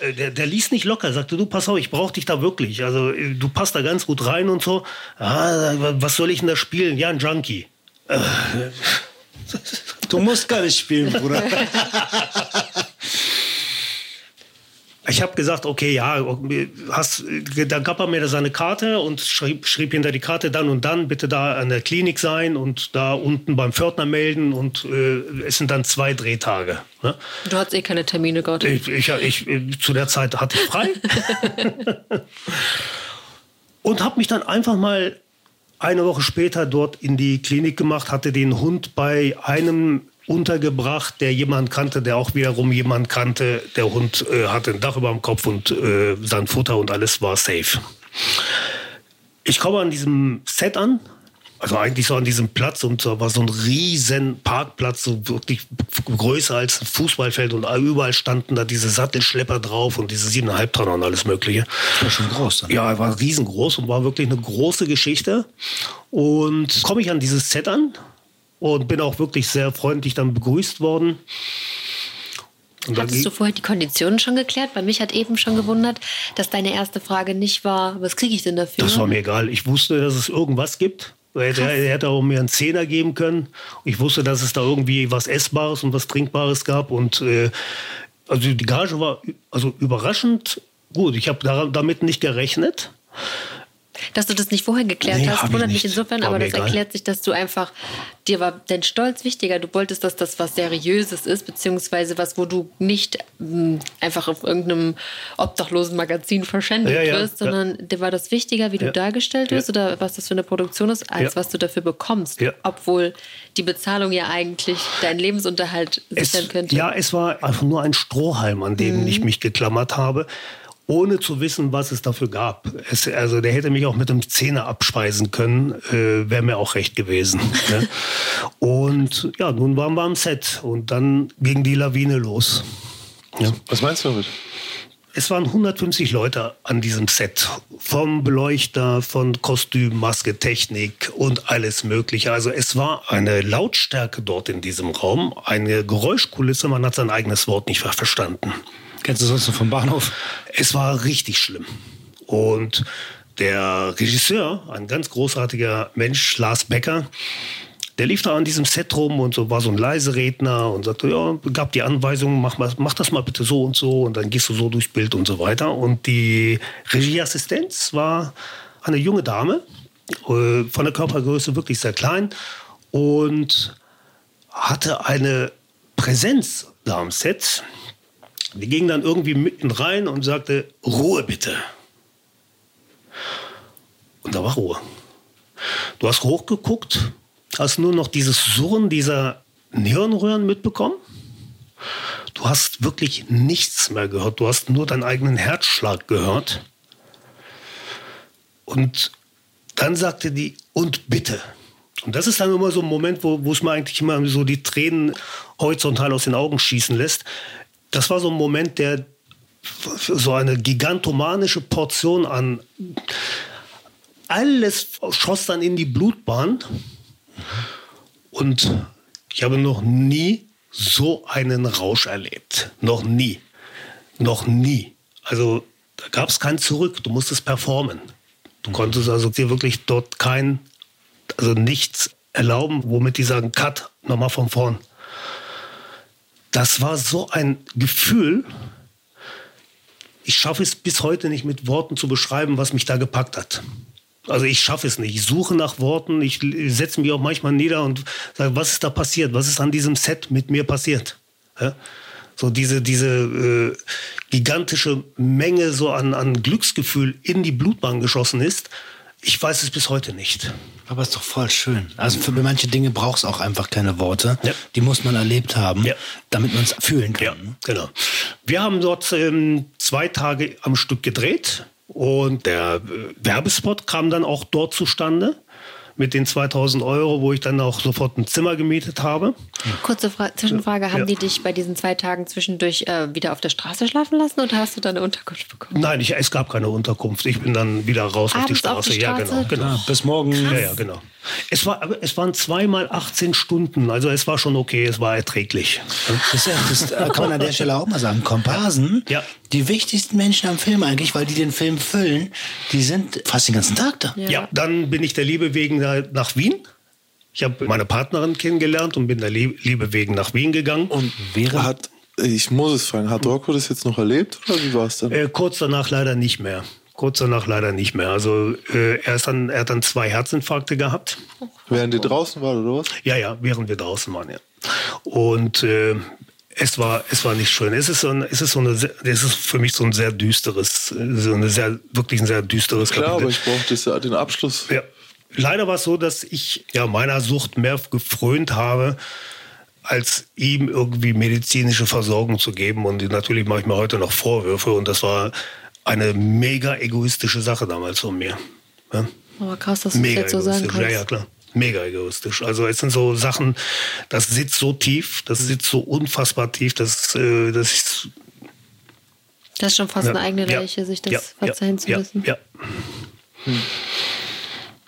Äh, der, der ließ nicht locker, sagte, du pass auf, ich brauche dich da wirklich. Also äh, du passt da ganz gut rein und so. Ah, was soll ich denn da spielen? Ja, ein Junkie. Äh, du musst gar nicht spielen, Bruder. Ich habe gesagt, okay, ja, hast, dann gab er mir seine Karte und schrieb, schrieb hinter die Karte dann und dann bitte da an der Klinik sein und da unten beim Pförtner melden und äh, es sind dann zwei Drehtage. Ne? Du hattest eh keine Termine gehabt. Ich, ich, ich, zu der Zeit hatte ich frei und habe mich dann einfach mal eine Woche später dort in die Klinik gemacht, hatte den Hund bei einem untergebracht, der jemand kannte, der auch wiederum jemand kannte. Der Hund äh, hatte ein Dach über dem Kopf und äh, sein Futter und alles war safe. Ich komme an diesem Set an, also eigentlich so an diesem Platz und da war so ein riesen Parkplatz, so wirklich größer als ein Fußballfeld und überall standen da diese Sattelschlepper drauf und diese siebeneinhalb Tonner und alles mögliche. Das war schon groß. Dann. Ja, war riesengroß und war wirklich eine große Geschichte. Und komme ich an dieses Set an, und bin auch wirklich sehr freundlich dann begrüßt worden. Und Hattest du vorher die Konditionen schon geklärt? Bei mich hat eben schon gewundert, dass deine erste Frage nicht war, was kriege ich denn dafür? Das war mir egal. Ich wusste, dass es irgendwas gibt. Er hätte, er hätte auch mir einen Zehner geben können. Ich wusste, dass es da irgendwie was Essbares und was Trinkbares gab. Und äh, also die Gage war also überraschend gut. Ich habe damit nicht gerechnet. Dass du das nicht vorher geklärt nee, hast, wundert mich insofern, war aber das egal. erklärt sich, dass du einfach, dir war dein Stolz wichtiger. Du wolltest, dass das was Seriöses ist, beziehungsweise was, wo du nicht mh, hm, einfach auf irgendeinem obdachlosen Magazin verschändet ja, ja, wirst, sondern ja. dir war das wichtiger, wie du dargestellt wirst oder was das für eine Produktion ist, als was du dafür bekommst. Obwohl die Bezahlung ja eigentlich deinen Lebensunterhalt sichern es, könnte. Ja, es war einfach nur ein Strohhalm, an dem mhm. ich mich geklammert habe ohne zu wissen, was es dafür gab. Es, also der hätte mich auch mit einem Zehner abspeisen können, äh, wäre mir auch recht gewesen. ne? Und ja, nun waren wir am Set und dann ging die Lawine los. Ja. Was meinst du damit? es waren 150 Leute an diesem Set. Vom Beleuchter, von Kostüm, Maske, Technik und alles Mögliche. Also es war eine Lautstärke dort in diesem Raum, eine Geräuschkulisse, man hat sein eigenes Wort nicht verstanden. Kennst du sonst noch vom Bahnhof? Es war richtig schlimm. Und der Regisseur, ein ganz großartiger Mensch, Lars Becker, der lief da an diesem Set rum und so war so ein Leiseredner und sagte, ja, gab die Anweisung, mach, mal, mach das mal bitte so und so und dann gehst du so durchs Bild und so weiter. Und die Regieassistenz war eine junge Dame, äh, von der Körpergröße wirklich sehr klein und hatte eine Präsenz da am Set. Die ging dann irgendwie mitten rein und sagte, Ruhe bitte. Und da war Ruhe. Du hast hochgeguckt hast nur noch dieses Surren dieser Hirnröhren mitbekommen. Du hast wirklich nichts mehr gehört. Du hast nur deinen eigenen Herzschlag gehört. Und dann sagte die, und bitte. Und das ist dann immer so ein Moment, wo, wo es mir eigentlich immer so die Tränen horizontal aus den Augen schießen lässt. Das war so ein Moment, der so eine gigantomanische Portion an alles schoss dann in die Blutbahn. Und ich habe noch nie so einen Rausch erlebt. Noch nie. Noch nie. Also da gab es kein Zurück. Du musstest performen. Du konntest also dir wirklich dort kein, also nichts erlauben, womit die sagen, Cut, nochmal von vorn. Das war so ein Gefühl. Ich schaffe es bis heute nicht mit Worten zu beschreiben, was mich da gepackt hat. Also ich schaffe es nicht. Ich suche nach Worten. Ich setze mich auch manchmal nieder und sage, was ist da passiert? Was ist an diesem Set mit mir passiert? Ja? So diese, diese äh, gigantische Menge so an, an Glücksgefühl in die Blutbahn geschossen ist. Ich weiß es bis heute nicht. Aber ist doch voll schön. Also für manche Dinge braucht es auch einfach keine Worte. Ja. Die muss man erlebt haben, Ja. damit man es fühlen kann. Ja, genau. Wir haben dort ähm, zwei Tage am Stück gedreht und der äh, Werbespot kam dann auch dort zustande mit den 2000 Euro, wo ich dann auch sofort ein Zimmer gemietet habe. Kurze Fra Zwischenfrage, haben Ja. die dich bei diesen zwei Tagen zwischendurch äh, wieder auf der Straße schlafen lassen oder hast du da eine Unterkunft bekommen? Nein, ich, es gab keine Unterkunft. Ich bin dann wieder raus auf die Abends auf Straße. die Ja, Straße? genau. genau. Ah, bis morgen. Ja, ja, genau. Es, war, es waren zweimal 18 Stunden, also es war schon okay, es war erträglich. Das, ist ja, das äh, kann man an der Stelle auch mal sagen. Komparsen, Ja. die wichtigsten Menschen am Film eigentlich, weil die den Film füllen, die sind fast den ganzen Tag da. Ja. dann bin ich der Liebe wegen nach Wien. Ich habe meine Partnerin kennengelernt und bin der Lie- Liebe wegen nach Wien gegangen. Und hat, ich muss es fragen, hat Rocco das jetzt noch erlebt oder wie war es dann? Äh, kurz danach leider nicht mehr. Kurz danach leider nicht mehr. Also äh, er, ist dann, er hat dann zwei Herzinfarkte gehabt. Während ihr draußen wart oder was? Ja, ja, während wir draußen waren, ja. Und äh, es war, es war nicht schön. Es ist so ein, es ist so eine, es ist für mich so ein sehr düsteres, äh, so eine sehr, wirklich ein sehr düsteres Klar, aber Kapitel. ich brauchte ja den Abschluss. Ja. Leider war es so, dass ich ja meiner Sucht mehr gefrönt habe, als ihm irgendwie medizinische Versorgung zu geben. Und natürlich mache ich mir heute noch Vorwürfe. Und das war eine mega egoistische Sache damals von mir. Ja? Aber krass, dass du das Mega jetzt so sagen kannst. ja, ja, klar. Mega egoistisch. Also es sind so Sachen, das sitzt so tief, das sitzt so unfassbar tief, dass, äh, dass ich Das ist schon fast ja, eine eigene ja, Leiche, sich das ja, verzeihen ja, zu ja, müssen. Ja,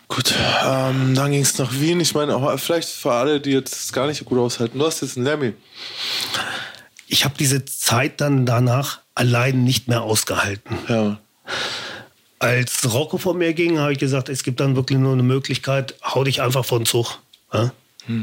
Gut, ähm, dann ging es nach Wien. Ich meine, auch vielleicht für alle, die jetzt gar nicht so gut aushalten. Du hast jetzt einen Lemmy. Ich habe diese Zeit dann danach allein nicht mehr ausgehalten. Ja. Als Rocco vor mir ging, habe ich gesagt, es gibt dann wirklich nur eine Möglichkeit, hau dich einfach vor den Zug. Ja?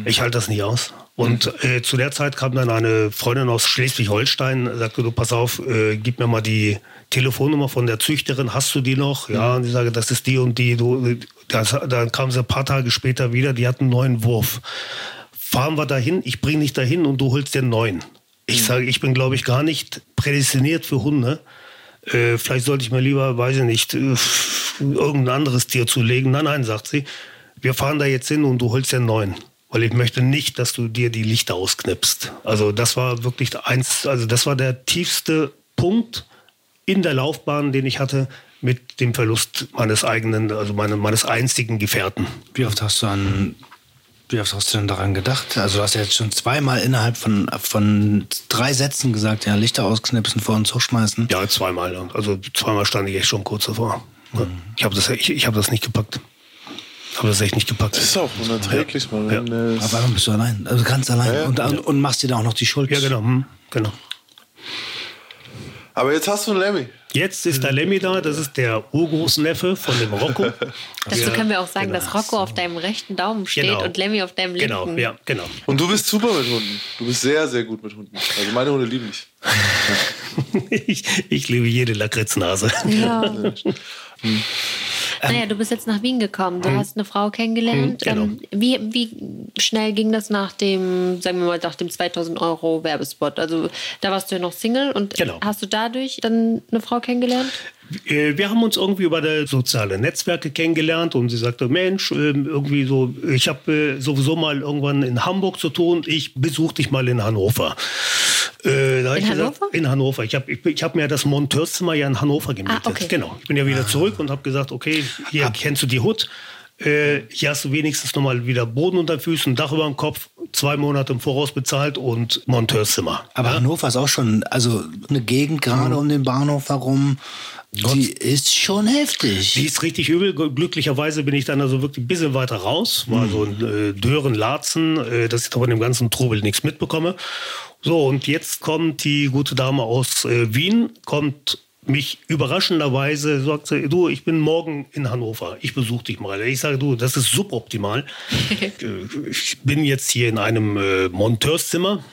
Ich halte das nicht aus. Und äh, zu der Zeit kam dann eine Freundin aus Schleswig-Holstein, sagte, du pass auf, äh, gib mir mal die Telefonnummer von der Züchterin, hast du die noch? Ja, und ich sage, das ist die und die. Du, das, dann kam sie ein paar Tage später wieder, die hat einen neuen Wurf. Fahren wir dahin, ich bringe dich dahin und du holst dir einen neuen. Ich sage, ich bin, glaube ich, gar nicht prädestiniert für Hunde. Äh, vielleicht sollte ich mir lieber, weiß ich nicht, äh, irgendein anderes Tier zulegen. Nein, nein, sagt sie. Wir fahren da jetzt hin und du holst dir einen neuen. Weil ich möchte nicht, dass du dir die Lichter ausknipst. Also das war wirklich eins, also das war der tiefste Punkt in der Laufbahn, den ich hatte mit dem Verlust meines eigenen, also meine, meines einzigen Gefährten. Wie oft hast du an Wie hast du denn daran gedacht? Also du hast ja jetzt schon zweimal innerhalb von, von drei Sätzen gesagt, ja, Lichter ausknipsen, vor den Zug schmeißen. Ja, zweimal. Also zweimal stand ich echt schon kurz davor. Mhm. Ich habe das, ich, ich hab das nicht gepackt. Ich habe das echt nicht gepackt. Das ist auch unerträglich, ja. Ja. Aber warum bist du allein? Also ganz allein. Ja, und, und, und, machst dir da auch noch die Schuld. Ja, genau. Hm, genau. Aber jetzt hast du einen Lemmy. Jetzt ist der Lemmy da, das ist der Urgroßneffe von dem Rocco. Dazu ja, können wir auch sagen, genau. dass Rocco auf deinem rechten Daumen steht genau. und Lemmy auf deinem genau, linken. Genau, ja, genau. Und du bist super mit Hunden. Du bist sehr, sehr gut mit Hunden. Also meine Hunde lieben dich. ich, ich liebe jede Lakritznase. Ja. Hm. Naja, du bist jetzt nach Wien gekommen. Du hm. hast eine Frau kennengelernt. Hm, genau. Ähm, wie, wie schnell ging das nach dem, sagen wir mal, nach dem 2000 Euro Werbespot? Also da warst du ja noch Single und genau. hast du dadurch dann eine Frau kennengelernt? Äh, wir haben uns irgendwie über die sozialen Netzwerke kennengelernt und sie sagte, Mensch, ähm, irgendwie so, ich habe äh, sowieso mal irgendwann in Hamburg zu tun, ich besuche dich mal in Hannover. Äh, in Hannover? Gesagt, in Hannover. Ich habe ich, ich hab mir das Monteurzimmer ja in Hannover gemietet. Ah, okay. Genau. Ich bin ja wieder zurück und habe gesagt, okay, hier Ab kennst du die Hut. Äh, hier hast du wenigstens nochmal wieder Boden unter Füßen, Dach über dem Kopf, zwei Monate im Voraus bezahlt und Monteurzimmer. Aber ja? Hannover ist auch schon, also eine Gegend gerade mhm. um den Bahnhof herum. Die ist schon heftig. Die ist richtig übel. Glücklicherweise bin ich dann also wirklich ein bisschen weiter raus. War mhm. so ein äh, Dören, Larzen, äh, dass ich da von dem ganzen Trubel nichts mitbekomme. So, und jetzt kommt die gute Dame aus äh, Wien, kommt mich überraschenderweise, sagt sie, du, ich bin morgen in Hannover, ich besuche dich mal. Ich sage, du, das ist suboptimal. ich bin jetzt hier in einem äh, Monteurszimmer.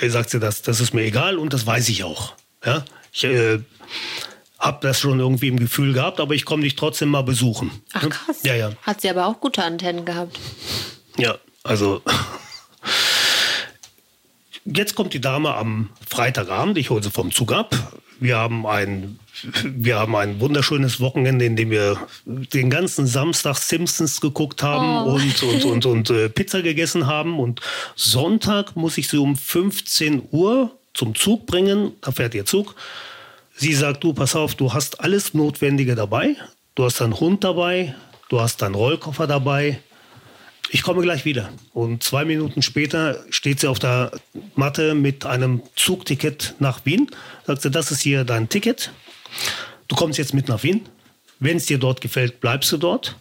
Er sagt sie, das, das ist mir egal und das weiß ich auch. Ja? Ich äh, habe das schon irgendwie im Gefühl gehabt, aber ich komme dich trotzdem mal besuchen. Ach krass. Ja, ja. Hat sie aber auch gute Antennen gehabt. Ja, also Jetzt kommt die Dame am Freitagabend, ich hole sie vom Zug ab. Wir haben ein, wir haben ein wunderschönes Wochenende, in dem wir den ganzen Samstag Simpsons geguckt haben oh. und, und, und, und äh, Pizza gegessen haben. Und Sonntag muss ich sie um 15 Uhr zum Zug bringen. Da fährt ihr Zug. Sie sagt, du, pass auf, du hast alles Notwendige dabei. Du hast deinen Hund dabei, du hast deinen Rollkoffer dabei, ich komme gleich wieder. Und zwei Minuten später steht sie auf der Matte mit einem Zugticket nach Wien. Sagt sie, das ist hier dein Ticket. Du kommst jetzt mit nach Wien. Wenn es dir dort gefällt, bleibst du dort.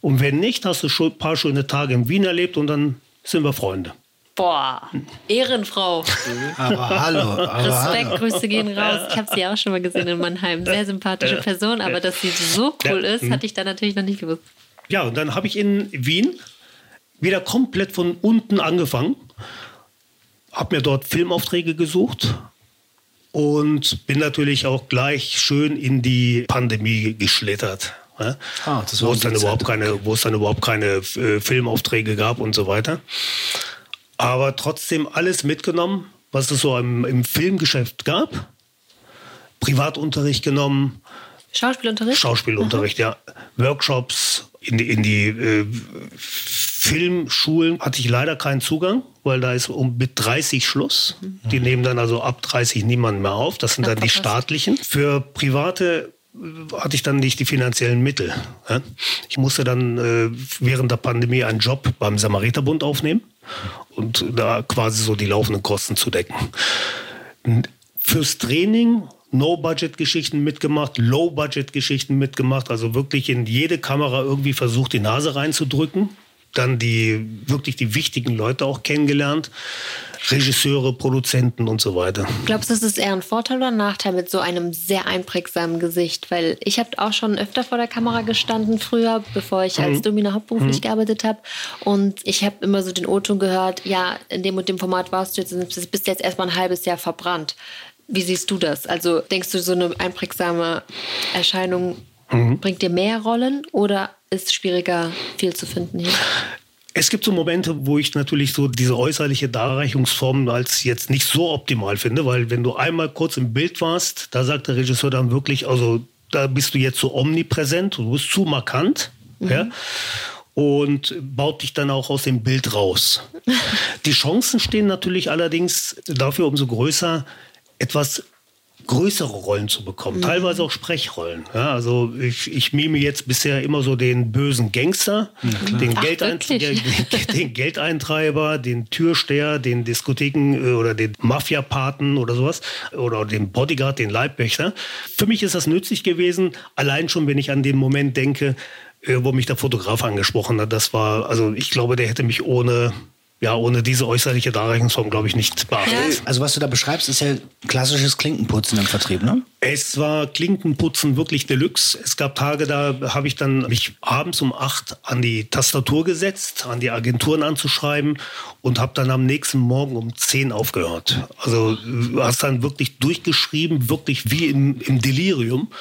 Und wenn nicht, hast du ein paar schöne Tage in Wien erlebt und dann sind wir Freunde. Boah, Ehrenfrau. Aber hallo. Aber Respekt, hallo. Grüße gehen raus. Ich habe sie auch schon mal gesehen in Mannheim. Sehr sympathische Person, aber dass sie so cool ist, hatte ich da natürlich noch nicht gewusst. Ja, und dann habe ich in Wien wieder komplett von unten angefangen, habe mir dort Filmaufträge gesucht und bin natürlich auch gleich schön in die Pandemie geschlittert. Ja? Ah, wo, es dann überhaupt keine, wo es dann überhaupt keine äh, Filmaufträge gab und so weiter. Aber trotzdem alles mitgenommen, was es so im, im Filmgeschäft gab. Privatunterricht genommen. Schauspielunterricht? Schauspielunterricht, mhm. ja. Workshops in die, in die äh, Filmschulen hatte ich leider keinen Zugang, weil da ist um mit 30 Schluss. Die nehmen dann also ab 30 niemanden mehr auf. Das sind dann die staatlichen. Für private hatte ich dann nicht die finanziellen Mittel. Ich musste dann äh, während der Pandemie einen Job beim Samariterbund aufnehmen und da quasi so die laufenden Kosten zu decken. Fürs Training No-Budget-Geschichten mitgemacht, Low-Budget-Geschichten mitgemacht, also wirklich in jede Kamera irgendwie versucht, die Nase reinzudrücken dann die wirklich die wichtigen Leute auch kennengelernt. Regisseure, Produzenten und so weiter. Glaubst du, es ist eher ein Vorteil oder ein Nachteil mit so einem sehr einprägsamen Gesicht? Weil ich habe auch schon öfter vor der Kamera gestanden früher, bevor ich als mhm. Domina hauptberuflich mhm. gearbeitet habe. Und ich habe immer so den O-Ton gehört, ja, in dem und dem Format warst du jetzt, bist jetzt erstmal ein halbes Jahr verbrannt. Wie siehst du das? Also denkst du, so eine einprägsame Erscheinung mhm. bringt dir mehr Rollen oder ist schwieriger, viel zu finden hier? Es gibt so Momente, wo ich natürlich so diese äußerliche Darreichungsform als jetzt nicht so optimal finde, weil wenn du einmal kurz im Bild warst, da sagt der Regisseur dann wirklich, also da bist du jetzt so omnipräsent, du bist zu markant. Mhm. Ja? und baut dich dann auch aus dem Bild raus. Die Chancen stehen natürlich allerdings dafür umso größer, etwas größere Rollen zu bekommen, mhm. teilweise auch Sprechrollen. Ja, also ich, ich mime jetzt bisher immer so den bösen Gangster, ja, den, Ach, Geldein den, den, Geldeintreiber, den Türsteher, den Diskotheken äh, oder den Mafia-Paten oder sowas oder den Bodyguard, den Leibwächter. Für mich ist das nützlich gewesen, allein schon, wenn ich an den Moment denke, äh, wo mich der Fotograf angesprochen hat. Das war, also ich glaube, der hätte mich ohne ja, ohne diese äußerliche Darreichungsform, glaube ich, nicht beachtet. Also was du da beschreibst, ist ja klassisches Klinkenputzen im Vertrieb, ne? Es war Klinkenputzen wirklich Deluxe. Es gab Tage, da habe ich dann mich abends um acht an die Tastatur gesetzt, an die Agenturen anzuschreiben und habe dann am nächsten Morgen um zehn aufgehört. Also du hast dann wirklich durchgeschrieben, wirklich wie im, im Delirium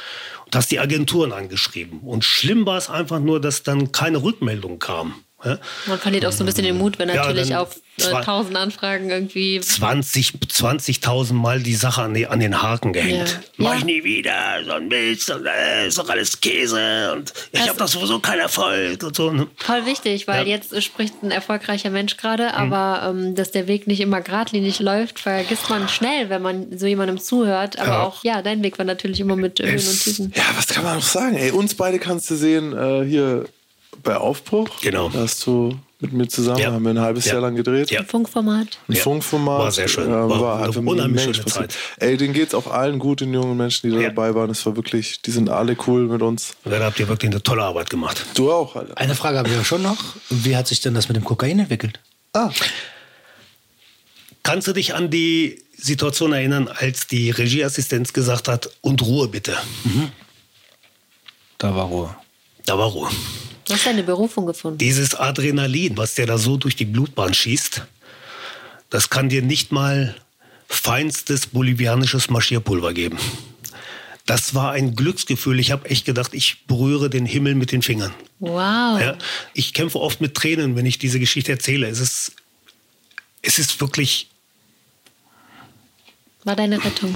und hast die Agenturen angeschrieben. Und schlimm war es einfach nur, dass dann keine Rückmeldung kam. Ja? Man verliert auch so ein bisschen den Mut, wenn natürlich ja, auf tausend Anfragen irgendwie 20 20.000 Mal die Sache an, die, an den Haken gehängt. Ja. Mach ich nie wieder, so ein Mist, und, äh, ist doch alles Käse und ich habe doch sowieso keinen Erfolg und so. Ne? Voll wichtig, weil ja. jetzt spricht ein erfolgreicher Mensch gerade, mhm. aber ähm, dass der Weg nicht immer geradlinig läuft, vergisst man schnell, wenn man so jemandem zuhört. Aber ja. auch, ja, dein Weg war natürlich immer mit Höhen und Tiefen. Ja, was kann man noch sagen? Ey, uns beide kannst du sehen, äh, hier bei Aufbruch. Genau. Da hast du mit mir zusammen, ja. haben wir ein halbes ja. Jahr lang gedreht. Ja. Ein Funkformat. Ein ja. Funkformat. War sehr schön. War, war halt eine unheimlich schöne Zeit. Ey, denen geht es auch allen gut, den jungen Menschen, die da dabei waren. Es war wirklich, die sind alle cool mit uns. Und dann habt ihr wirklich eine tolle Arbeit gemacht. Du auch, Alter. Eine Frage haben wir schon noch. Wie hat sich denn das mit dem Kokain entwickelt? Ah. Kannst du dich an die Situation erinnern, als die Regieassistenz gesagt hat, und Ruhe bitte? Mhm. Da war Ruhe. Da war Ruhe. Du hast deine Berufung gefunden. Dieses Adrenalin, was dir da so durch die Blutbahn schießt, das kann dir nicht mal feinstes bolivianisches Marschierpulver geben. Das war ein Glücksgefühl. Ich habe echt gedacht, ich berühre den Himmel mit den Fingern. Wow. Ja, ich kämpfe oft mit Tränen, wenn ich diese Geschichte erzähle. Es ist, es ist wirklich. War deine Rettung.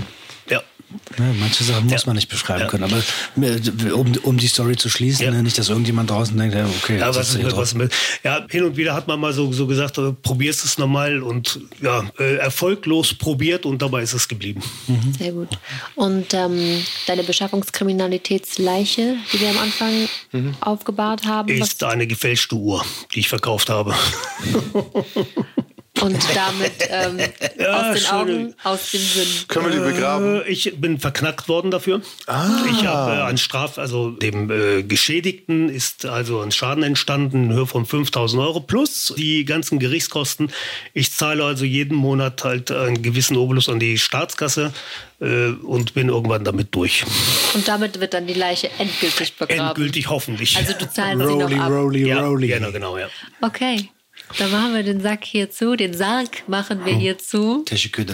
Ne, manche Sachen muss ja. man nicht beschreiben ja. können, aber äh, um, um die Story zu schließen, ja. ne, nicht, dass irgendjemand draußen denkt, ja, okay. Ja, was, was mit, ja, hin und wieder hat man mal so, so gesagt, äh, probierst es nochmal und ja, äh, erfolglos probiert und dabei ist es geblieben. Mhm. Sehr gut. Und ähm, deine Beschaffungskriminalitätsleiche, die wir am Anfang mhm. aufgebahrt haben? Ist eine gefälschte Uhr, die ich verkauft habe. Und damit ähm, ja, aus den Augen, aus dem Sinn. Können wir die begraben? Äh, ich bin verknackt worden dafür. Ah. Ich habe äh, an Straf, also dem äh, Geschädigten ist also ein Schaden entstanden in Höhe von 5000 Euro plus die ganzen Gerichtskosten. Ich zahle also jeden Monat halt einen gewissen Obolus an die Staatskasse äh, und bin irgendwann damit durch. Und damit wird dann die Leiche endgültig begraben? Endgültig hoffentlich. Also du zahlst rolly, sie noch ab? Rolly, ja, rolly. Genau, genau, ja. Okay. Da machen wir den Sack hier zu, den Sarg machen wir hier zu. Teşekkür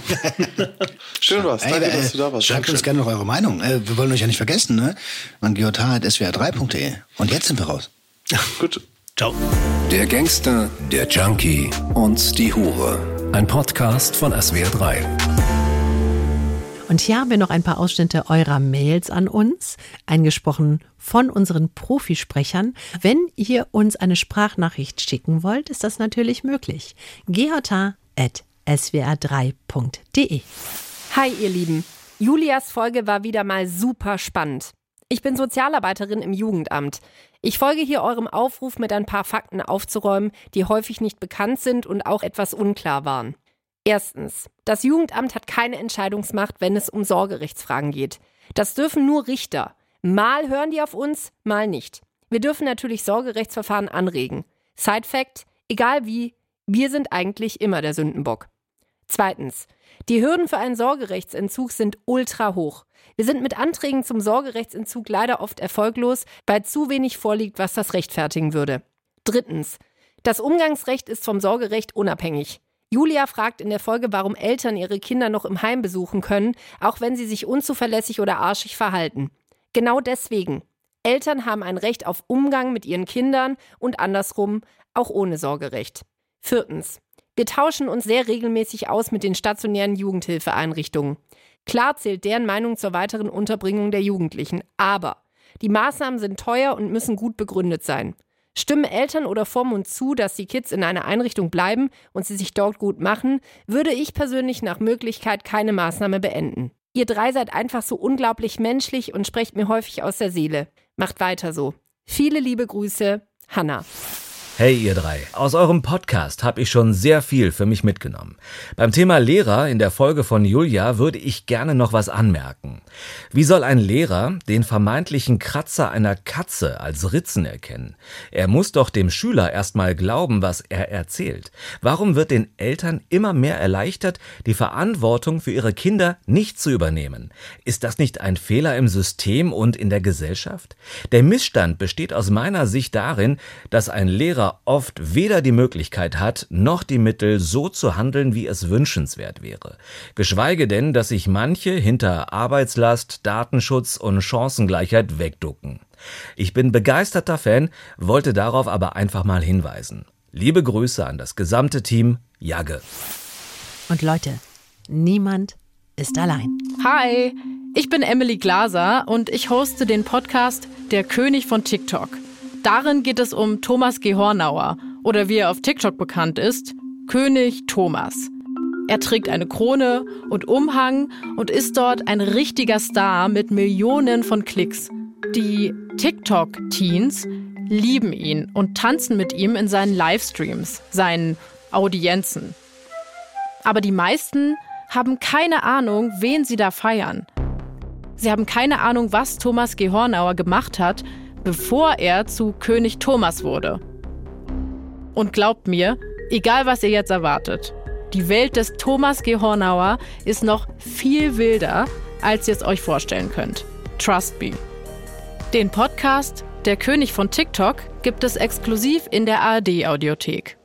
Schön was. Danke, Ey, äh, dass du da warst. Schreibt uns gerne noch eure Meinung. Äh, wir wollen euch ja nicht vergessen, ne? Man swr3.de. Und jetzt sind wir raus. Gut. Ciao. Der Gangster, der Junkie und die Hure. Ein Podcast von SWR3. Und hier haben wir noch ein paar Ausschnitte eurer Mails an uns, eingesprochen von unseren Profisprechern. Wenn ihr uns eine Sprachnachricht schicken wollt, ist das natürlich möglich. swr3.de Hi ihr Lieben. Julias Folge war wieder mal super spannend. Ich bin Sozialarbeiterin im Jugendamt. Ich folge hier eurem Aufruf, mit ein paar Fakten aufzuräumen, die häufig nicht bekannt sind und auch etwas unklar waren. Erstens. Das Jugendamt hat keine Entscheidungsmacht, wenn es um Sorgerechtsfragen geht. Das dürfen nur Richter. Mal hören die auf uns, mal nicht. Wir dürfen natürlich Sorgerechtsverfahren anregen. Side Fact, egal wie, wir sind eigentlich immer der Sündenbock. Zweitens. Die Hürden für einen Sorgerechtsentzug sind ultra hoch. Wir sind mit Anträgen zum Sorgerechtsentzug leider oft erfolglos, weil zu wenig vorliegt, was das rechtfertigen würde. Drittens. Das Umgangsrecht ist vom Sorgerecht unabhängig. Julia fragt in der Folge, warum Eltern ihre Kinder noch im Heim besuchen können, auch wenn sie sich unzuverlässig oder arschig verhalten. Genau deswegen. Eltern haben ein Recht auf Umgang mit ihren Kindern und andersrum, auch ohne Sorgerecht. Viertens. Wir tauschen uns sehr regelmäßig aus mit den stationären Jugendhilfeeinrichtungen. Klar zählt deren Meinung zur weiteren Unterbringung der Jugendlichen, aber die Maßnahmen sind teuer und müssen gut begründet sein. Stimmen Eltern oder Vormund zu, dass die Kids in einer Einrichtung bleiben und sie sich dort gut machen, würde ich persönlich nach Möglichkeit keine Maßnahme beenden. Ihr drei seid einfach so unglaublich menschlich und sprecht mir häufig aus der Seele. Macht weiter so. Viele liebe Grüße, Hanna. Hey ihr drei, aus eurem Podcast habe ich schon sehr viel für mich mitgenommen. Beim Thema Lehrer in der Folge von Julia würde ich gerne noch was anmerken. Wie soll ein Lehrer den vermeintlichen Kratzer einer Katze als Ritzen erkennen? Er muss doch dem Schüler erstmal glauben, was er erzählt. Warum wird den Eltern immer mehr erleichtert, die Verantwortung für ihre Kinder nicht zu übernehmen? Ist das nicht ein Fehler im System und in der Gesellschaft? Der Missstand besteht aus meiner Sicht darin, dass ein Lehrer oft weder die Möglichkeit hat, noch die Mittel, so zu handeln, wie es wünschenswert wäre. Geschweige denn, dass sich manche hinter Arbeitslast, Datenschutz und Chancengleichheit wegducken. Ich bin begeisterter Fan, wollte darauf aber einfach mal hinweisen. Liebe Grüße an das gesamte Team Jagge. Und Leute, niemand ist allein. Hi, ich bin Emily Glaser und ich hoste den Podcast Der König von TikTok. Darin geht es um Thomas Gehornauer oder wie er auf TikTok bekannt ist, König Thomas. Er trägt eine Krone und Umhang und ist dort ein richtiger Star mit Millionen von Klicks. Die TikTok-Teens lieben ihn und tanzen mit ihm in seinen Livestreams, seinen Audienzen. Aber die meisten haben keine Ahnung, wen sie da feiern. Sie haben keine Ahnung, was Thomas Gehornauer gemacht hat, bevor er zu König Thomas wurde. Und glaubt mir, egal was ihr jetzt erwartet, die Welt des Thomas G. Hornauer ist noch viel wilder, als ihr es euch vorstellen könnt. Trust me. Den Podcast Der König von TikTok gibt es exklusiv in der ARD-Audiothek.